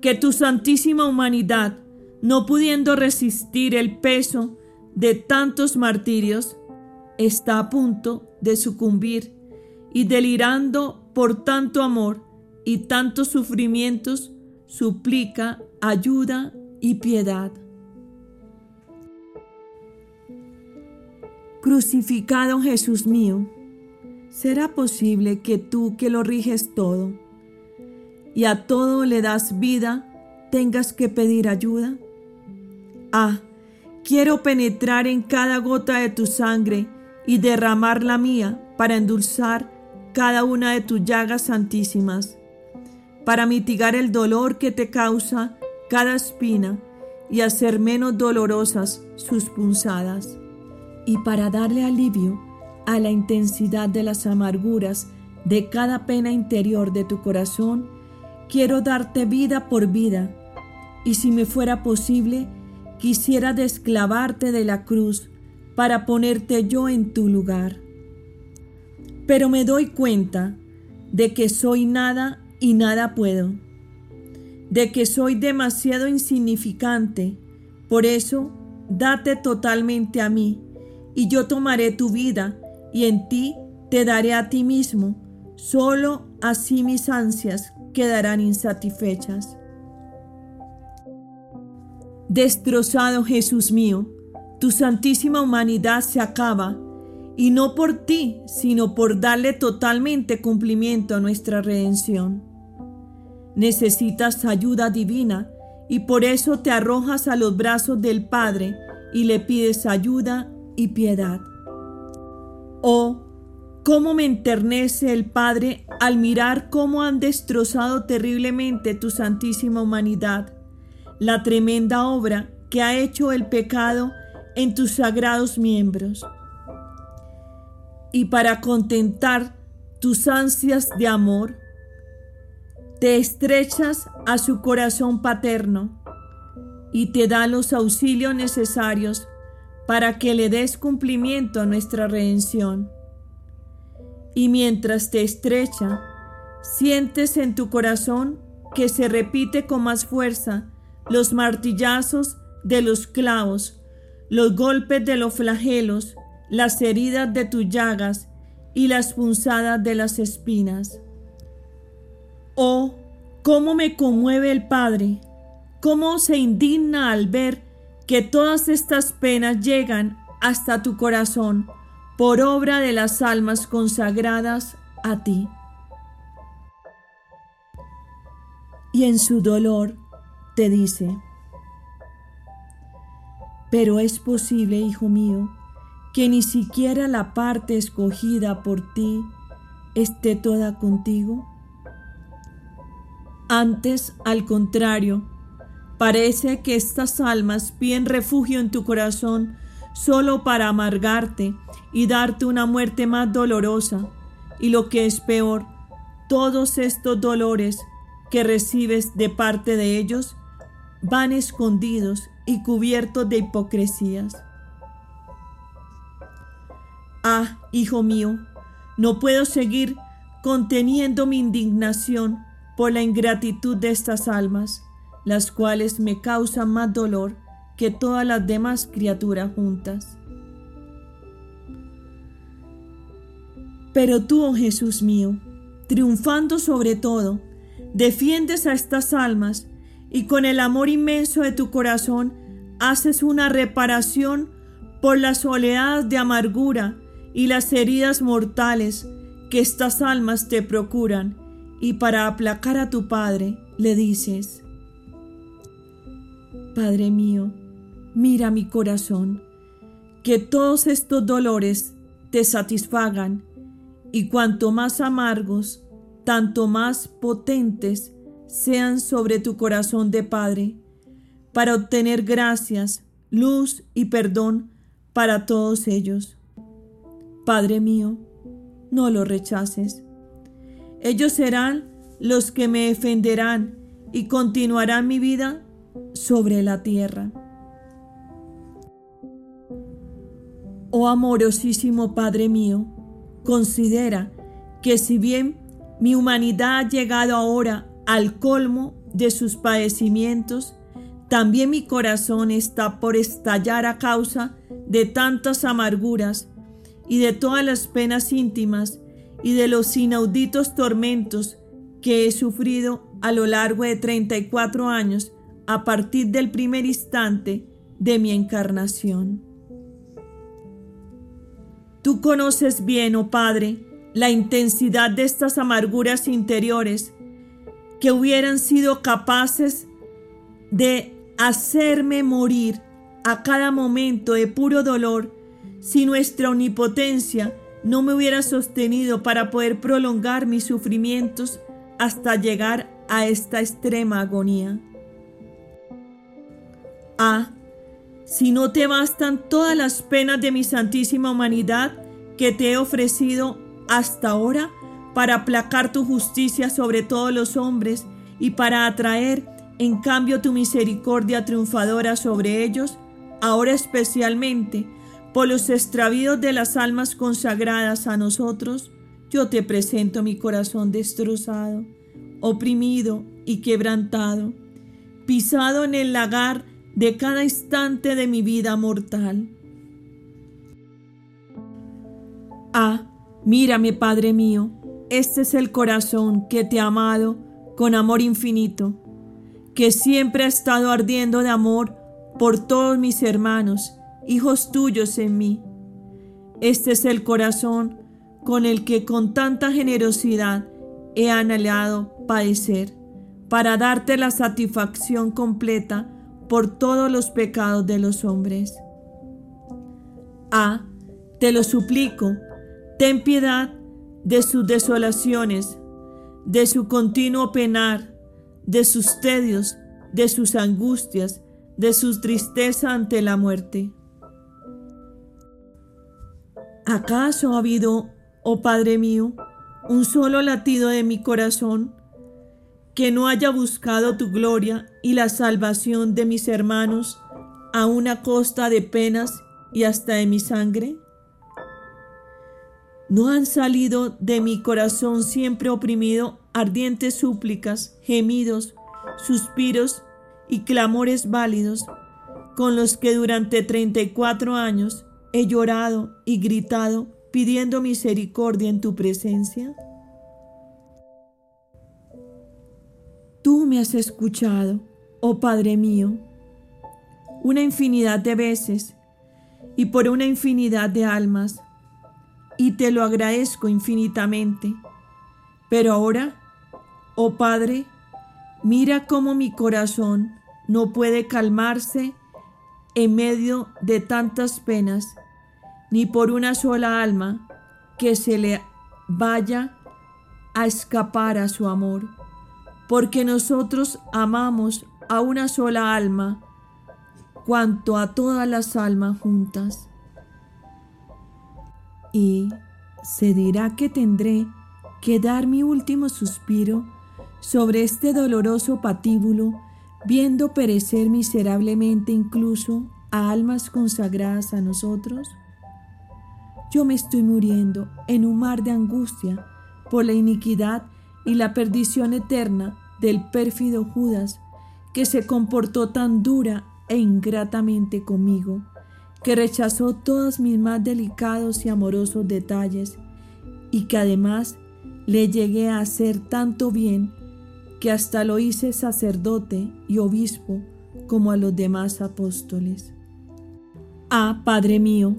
que tu santísima humanidad, no pudiendo resistir el peso de tantos martirios, está a punto de sucumbir y delirando por tanto amor y tantos sufrimientos, suplica ayuda y piedad. Crucificado Jesús mío, ¿será posible que tú que lo riges todo y a todo le das vida, tengas que pedir ayuda? Ah, quiero penetrar en cada gota de tu sangre y derramar la mía para endulzar cada una de tus llagas santísimas, para mitigar el dolor que te causa cada espina y hacer menos dolorosas sus punzadas, y para darle alivio a la intensidad de las amarguras de cada pena interior de tu corazón, quiero darte vida por vida, y si me fuera posible, quisiera desclavarte de la cruz para ponerte yo en tu lugar pero me doy cuenta de que soy nada y nada puedo, de que soy demasiado insignificante. Por eso, date totalmente a mí, y yo tomaré tu vida, y en ti te daré a ti mismo. Solo así mis ansias quedarán insatisfechas. Destrozado Jesús mío, tu santísima humanidad se acaba y no por ti, sino por darle totalmente cumplimiento a nuestra redención. Necesitas ayuda divina y por eso te arrojas a los brazos del Padre y le pides ayuda y piedad. Oh, cómo me enternece el Padre al mirar cómo han destrozado terriblemente tu santísima humanidad, la tremenda obra que ha hecho el pecado en tus sagrados miembros y para contentar tus ansias de amor, te estrechas a su corazón paterno y te da los auxilios necesarios para que le des cumplimiento a nuestra redención. Y mientras te estrecha, sientes en tu corazón que se repite con más fuerza los martillazos de los clavos, los golpes de los flagelos las heridas de tus llagas y las punzadas de las espinas. Oh, cómo me conmueve el Padre, cómo se indigna al ver que todas estas penas llegan hasta tu corazón por obra de las almas consagradas a ti. Y en su dolor te dice, pero es posible, hijo mío, que ni siquiera la parte escogida por ti esté toda contigo? Antes, al contrario, parece que estas almas piden refugio en tu corazón solo para amargarte y darte una muerte más dolorosa. Y lo que es peor, todos estos dolores que recibes de parte de ellos van escondidos y cubiertos de hipocresías. Ah, hijo mío, no puedo seguir conteniendo mi indignación por la ingratitud de estas almas, las cuales me causan más dolor que todas las demás criaturas juntas. Pero tú, oh Jesús mío, triunfando sobre todo, defiendes a estas almas y con el amor inmenso de tu corazón haces una reparación por las oleadas de amargura y las heridas mortales que estas almas te procuran, y para aplacar a tu Padre le dices, Padre mío, mira mi corazón, que todos estos dolores te satisfagan, y cuanto más amargos, tanto más potentes sean sobre tu corazón de Padre, para obtener gracias, luz y perdón para todos ellos. Padre mío, no lo rechaces. Ellos serán los que me defenderán y continuarán mi vida sobre la tierra. Oh amorosísimo Padre mío, considera que si bien mi humanidad ha llegado ahora al colmo de sus padecimientos, también mi corazón está por estallar a causa de tantas amarguras y de todas las penas íntimas y de los inauditos tormentos que he sufrido a lo largo de 34 años a partir del primer instante de mi encarnación. Tú conoces bien, oh Padre, la intensidad de estas amarguras interiores que hubieran sido capaces de hacerme morir a cada momento de puro dolor si nuestra omnipotencia no me hubiera sostenido para poder prolongar mis sufrimientos hasta llegar a esta extrema agonía. Ah, si no te bastan todas las penas de mi santísima humanidad que te he ofrecido hasta ahora para aplacar tu justicia sobre todos los hombres y para atraer en cambio tu misericordia triunfadora sobre ellos, ahora especialmente por los extravíos de las almas consagradas a nosotros, yo te presento mi corazón destrozado, oprimido y quebrantado, pisado en el lagar de cada instante de mi vida mortal. Ah, mírame, Padre mío, este es el corazón que te ha amado con amor infinito, que siempre ha estado ardiendo de amor por todos mis hermanos, hijos tuyos en mí. Este es el corazón con el que con tanta generosidad he anhelado padecer, para darte la satisfacción completa por todos los pecados de los hombres. Ah, te lo suplico, ten piedad de sus desolaciones, de su continuo penar, de sus tedios, de sus angustias, de su tristeza ante la muerte. ¿Acaso ha habido, oh Padre mío, un solo latido de mi corazón que no haya buscado tu gloria y la salvación de mis hermanos a una costa de penas y hasta de mi sangre? ¿No han salido de mi corazón siempre oprimido ardientes súplicas, gemidos, suspiros y clamores válidos con los que durante 34 años he llorado y gritado pidiendo misericordia en tu presencia? Tú me has escuchado, oh Padre mío, una infinidad de veces y por una infinidad de almas, y te lo agradezco infinitamente. Pero ahora, oh Padre, mira cómo mi corazón no puede calmarse en medio de tantas penas, ni por una sola alma que se le vaya a escapar a su amor, porque nosotros amamos a una sola alma cuanto a todas las almas juntas. Y se dirá que tendré que dar mi último suspiro sobre este doloroso patíbulo viendo perecer miserablemente incluso a almas consagradas a nosotros? Yo me estoy muriendo en un mar de angustia por la iniquidad y la perdición eterna del pérfido Judas, que se comportó tan dura e ingratamente conmigo, que rechazó todos mis más delicados y amorosos detalles, y que además le llegué a hacer tanto bien que hasta lo hice sacerdote y obispo como a los demás apóstoles. Ah, Padre mío,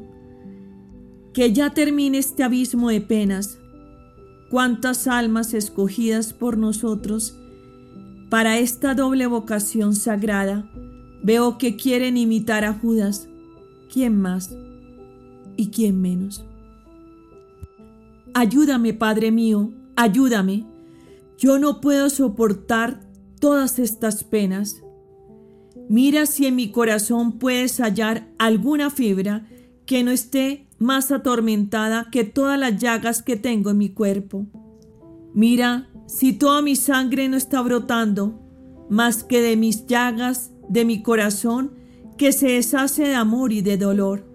que ya termine este abismo de penas. Cuántas almas escogidas por nosotros para esta doble vocación sagrada veo que quieren imitar a Judas. ¿Quién más y quién menos? Ayúdame, Padre mío, ayúdame. Yo no puedo soportar todas estas penas. Mira si en mi corazón puedes hallar alguna fibra que no esté más atormentada que todas las llagas que tengo en mi cuerpo. Mira si toda mi sangre no está brotando más que de mis llagas de mi corazón que se deshace de amor y de dolor.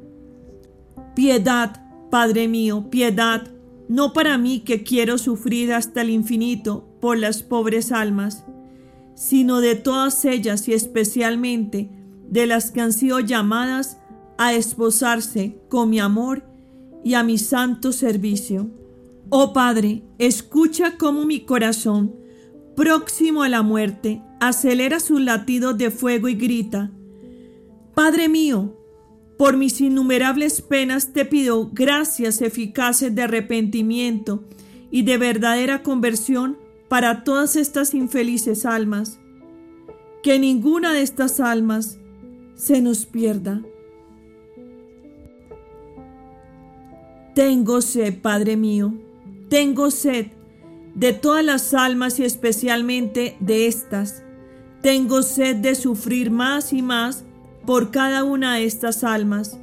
Piedad, Padre mío, piedad, no para mí que quiero sufrir hasta el infinito por las pobres almas, sino de todas ellas y especialmente de las que han sido llamadas a esposarse con mi amor y a mi santo servicio. Oh Padre, escucha cómo mi corazón, próximo a la muerte, acelera sus latidos de fuego y grita, Padre mío, por mis innumerables penas te pido gracias eficaces de arrepentimiento y de verdadera conversión para todas estas infelices almas. Que ninguna de estas almas se nos pierda. Tengo sed, Padre mío, tengo sed de todas las almas y especialmente de estas. Tengo sed de sufrir más y más por cada una de estas almas.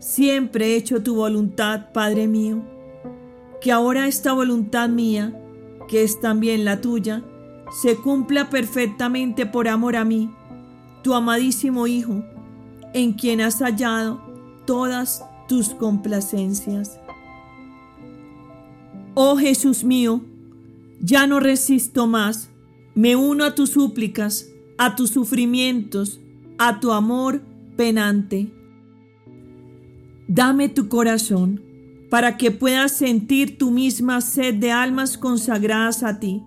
Siempre he hecho tu voluntad, Padre mío. Que ahora esta voluntad mía, que es también la tuya, se cumpla perfectamente por amor a mí, tu amadísimo Hijo, en quien has hallado todas tus complacencias. Oh Jesús mío, ya no resisto más, me uno a tus súplicas, a tus sufrimientos, a tu amor penante. Dame tu corazón para que puedas sentir tu misma sed de almas consagradas a ti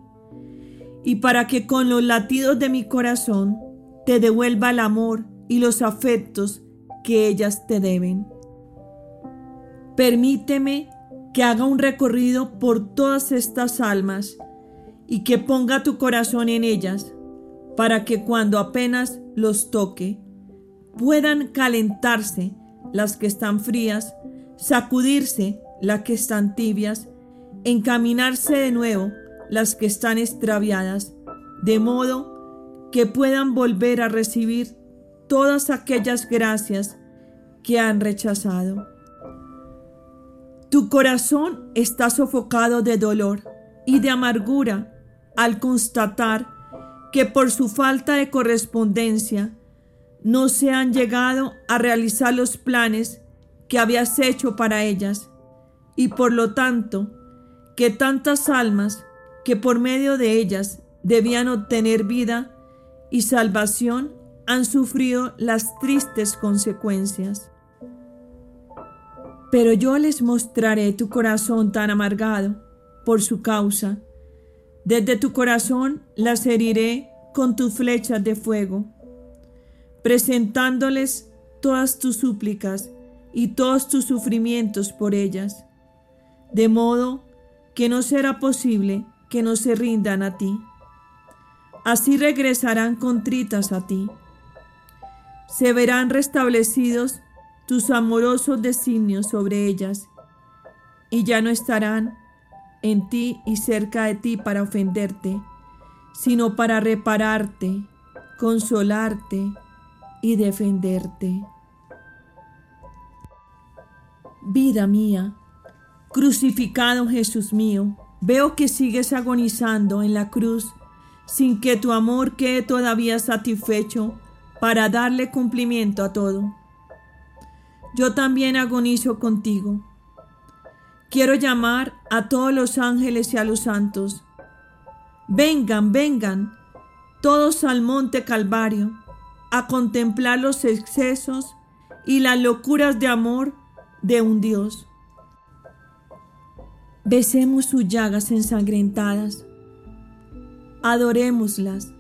y para que con los latidos de mi corazón te devuelva el amor y los afectos que ellas te deben. Permíteme que haga un recorrido por todas estas almas y que ponga tu corazón en ellas para que cuando apenas los toque, puedan calentarse las que están frías, sacudirse las que están tibias, encaminarse de nuevo las que están extraviadas, de modo que puedan volver a recibir todas aquellas gracias que han rechazado. Tu corazón está sofocado de dolor y de amargura al constatar que por su falta de correspondencia no se han llegado a realizar los planes que habías hecho para ellas y por lo tanto que tantas almas que por medio de ellas debían obtener vida y salvación han sufrido las tristes consecuencias. Pero yo les mostraré tu corazón tan amargado por su causa desde tu corazón las heriré con tus flechas de fuego, presentándoles todas tus súplicas y todos tus sufrimientos por ellas, de modo que no será posible que no se rindan a ti. Así regresarán contritas a ti. Se verán restablecidos tus amorosos designios sobre ellas, y ya no estarán en ti y cerca de ti para ofenderte, sino para repararte, consolarte y defenderte. Vida mía, crucificado Jesús mío, veo que sigues agonizando en la cruz sin que tu amor quede todavía satisfecho para darle cumplimiento a todo. Yo también agonizo contigo quiero llamar a todos los ángeles y a los santos. Vengan, vengan, todos al monte Calvario, a contemplar los excesos y las locuras de amor de un Dios. Besemos sus llagas ensangrentadas, adorémoslas,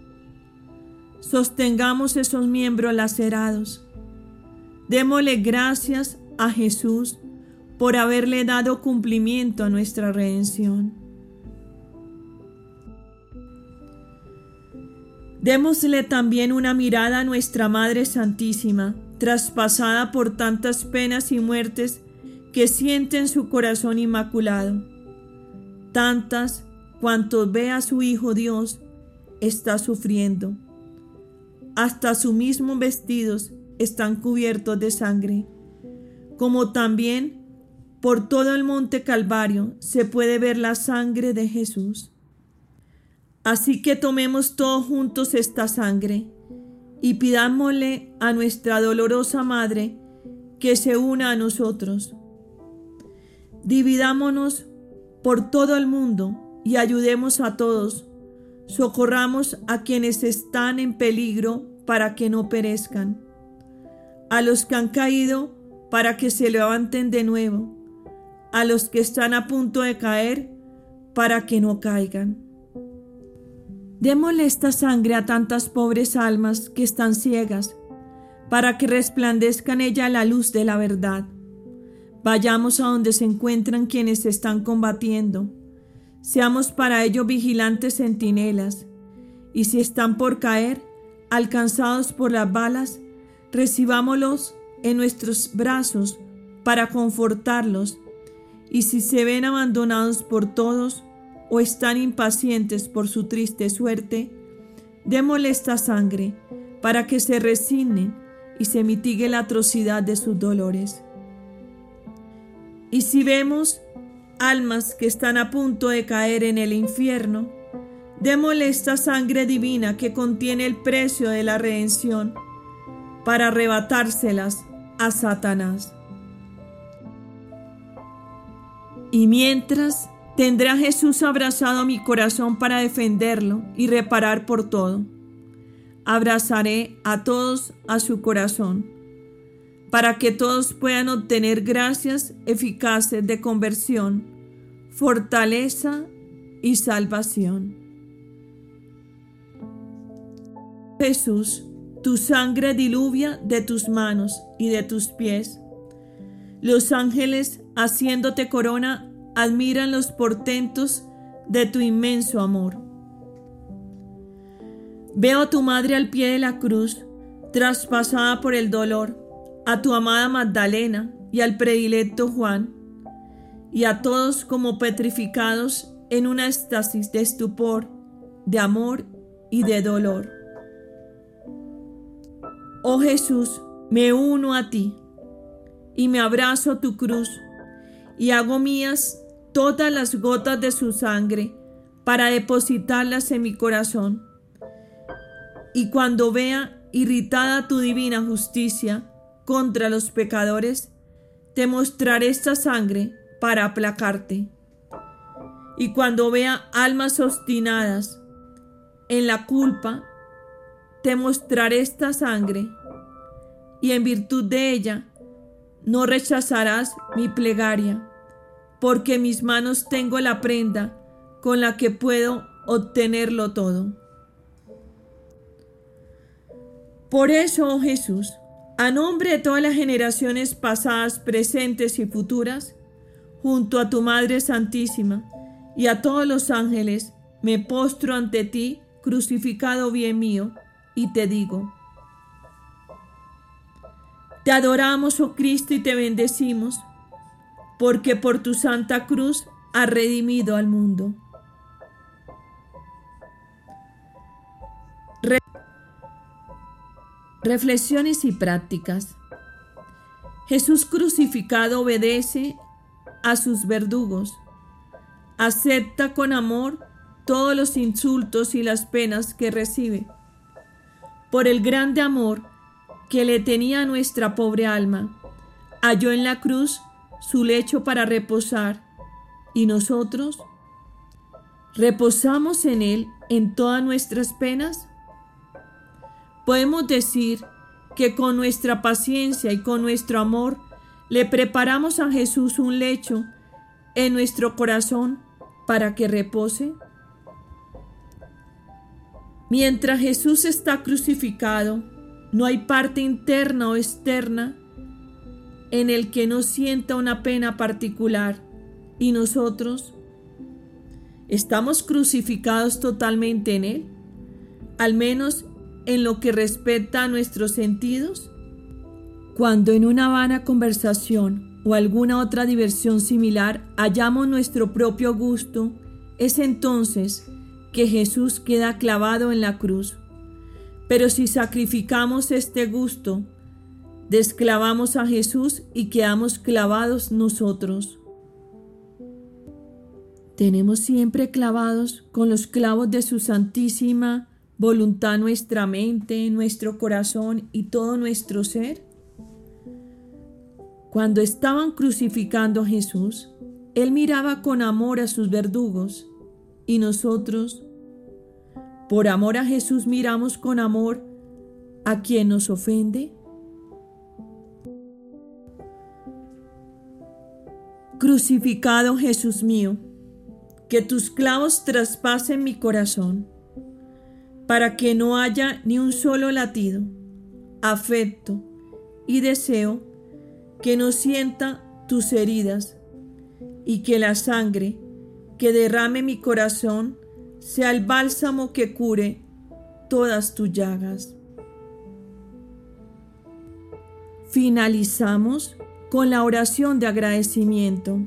sostengamos esos miembros lacerados. Démosle gracias a Jesús por haberle dado cumplimiento a nuestra redención. Démosle también una mirada a nuestra Madre Santísima, traspasada por tantas penas y muertes que siente en su corazón inmaculado. Tantas cuantos ve a su Hijo Dios está sufriendo. Hasta sus mismos vestidos están cubiertos de sangre. Como también por todo el monte Calvario se puede ver la sangre de Jesús. Así que tomemos todos juntos esta sangre y pidámosle a nuestra dolorosa Madre que se una a nosotros. Dividámonos por todo el mundo y ayudemos a todos. Socorramos a quienes están en peligro para que no perezcan. A los que han caído para que se levanten de nuevo. A los que están a punto de caer para que no caigan. Démosle esta sangre a tantas pobres almas que están ciegas, para que resplandezca en ella la luz de la verdad. Vayamos a donde se encuentran quienes están combatiendo. Seamos para ellos vigilantes centinelas, y si están por caer, alcanzados por las balas, recibámoslos en nuestros brazos para confortarlos, y si se ven abandonados por todos, o están impacientes por su triste suerte, démosle esta sangre para que se resignen y se mitigue la atrocidad de sus dolores. Y si vemos almas que están a punto de caer en el infierno, démosle esta sangre divina que contiene el precio de la redención para arrebatárselas a Satanás. Y mientras Tendrá Jesús abrazado mi corazón para defenderlo y reparar por todo. Abrazaré a todos a su corazón, para que todos puedan obtener gracias eficaces de conversión, fortaleza y salvación. Jesús, tu sangre diluvia de tus manos y de tus pies. Los ángeles, haciéndote corona, admiran los portentos de tu inmenso amor. Veo a tu madre al pie de la cruz, traspasada por el dolor, a tu amada Magdalena y al predilecto Juan, y a todos como petrificados en una éxtasis de estupor, de amor y de dolor. Oh Jesús, me uno a ti y me abrazo tu cruz y hago mías todas las gotas de su sangre para depositarlas en mi corazón. Y cuando vea irritada tu divina justicia contra los pecadores, te mostraré esta sangre para aplacarte. Y cuando vea almas obstinadas en la culpa, te mostraré esta sangre, y en virtud de ella no rechazarás mi plegaria porque mis manos tengo la prenda con la que puedo obtenerlo todo. Por eso, oh Jesús, a nombre de todas las generaciones pasadas, presentes y futuras, junto a tu Madre Santísima y a todos los ángeles, me postro ante ti, crucificado bien mío, y te digo, te adoramos, oh Cristo, y te bendecimos porque por tu santa cruz ha redimido al mundo. reflexiones y prácticas. Jesús crucificado obedece a sus verdugos, acepta con amor todos los insultos y las penas que recibe. Por el grande amor que le tenía a nuestra pobre alma, halló en la cruz su lecho para reposar y nosotros reposamos en Él en todas nuestras penas? Podemos decir que con nuestra paciencia y con nuestro amor le preparamos a Jesús un lecho en nuestro corazón para que repose. Mientras Jesús está crucificado, no hay parte interna o externa en el que no sienta una pena particular. ¿Y nosotros? ¿Estamos crucificados totalmente en Él? Al menos en lo que respecta a nuestros sentidos. Cuando en una vana conversación o alguna otra diversión similar hallamos nuestro propio gusto, es entonces que Jesús queda clavado en la cruz. Pero si sacrificamos este gusto, desclavamos a Jesús y quedamos clavados nosotros. Tenemos siempre clavados con los clavos de su santísima voluntad nuestra mente, nuestro corazón y todo nuestro ser. Cuando estaban crucificando a Jesús, Él miraba con amor a sus verdugos y nosotros por amor a Jesús miramos con amor a quien nos ofende. Crucificado Jesús mío, que tus clavos traspasen mi corazón, para que no haya ni un solo latido, afecto y deseo que no sienta tus heridas y que la sangre que derrame mi corazón sea el bálsamo que cure todas tus llagas. Finalizamos con la oración de agradecimiento.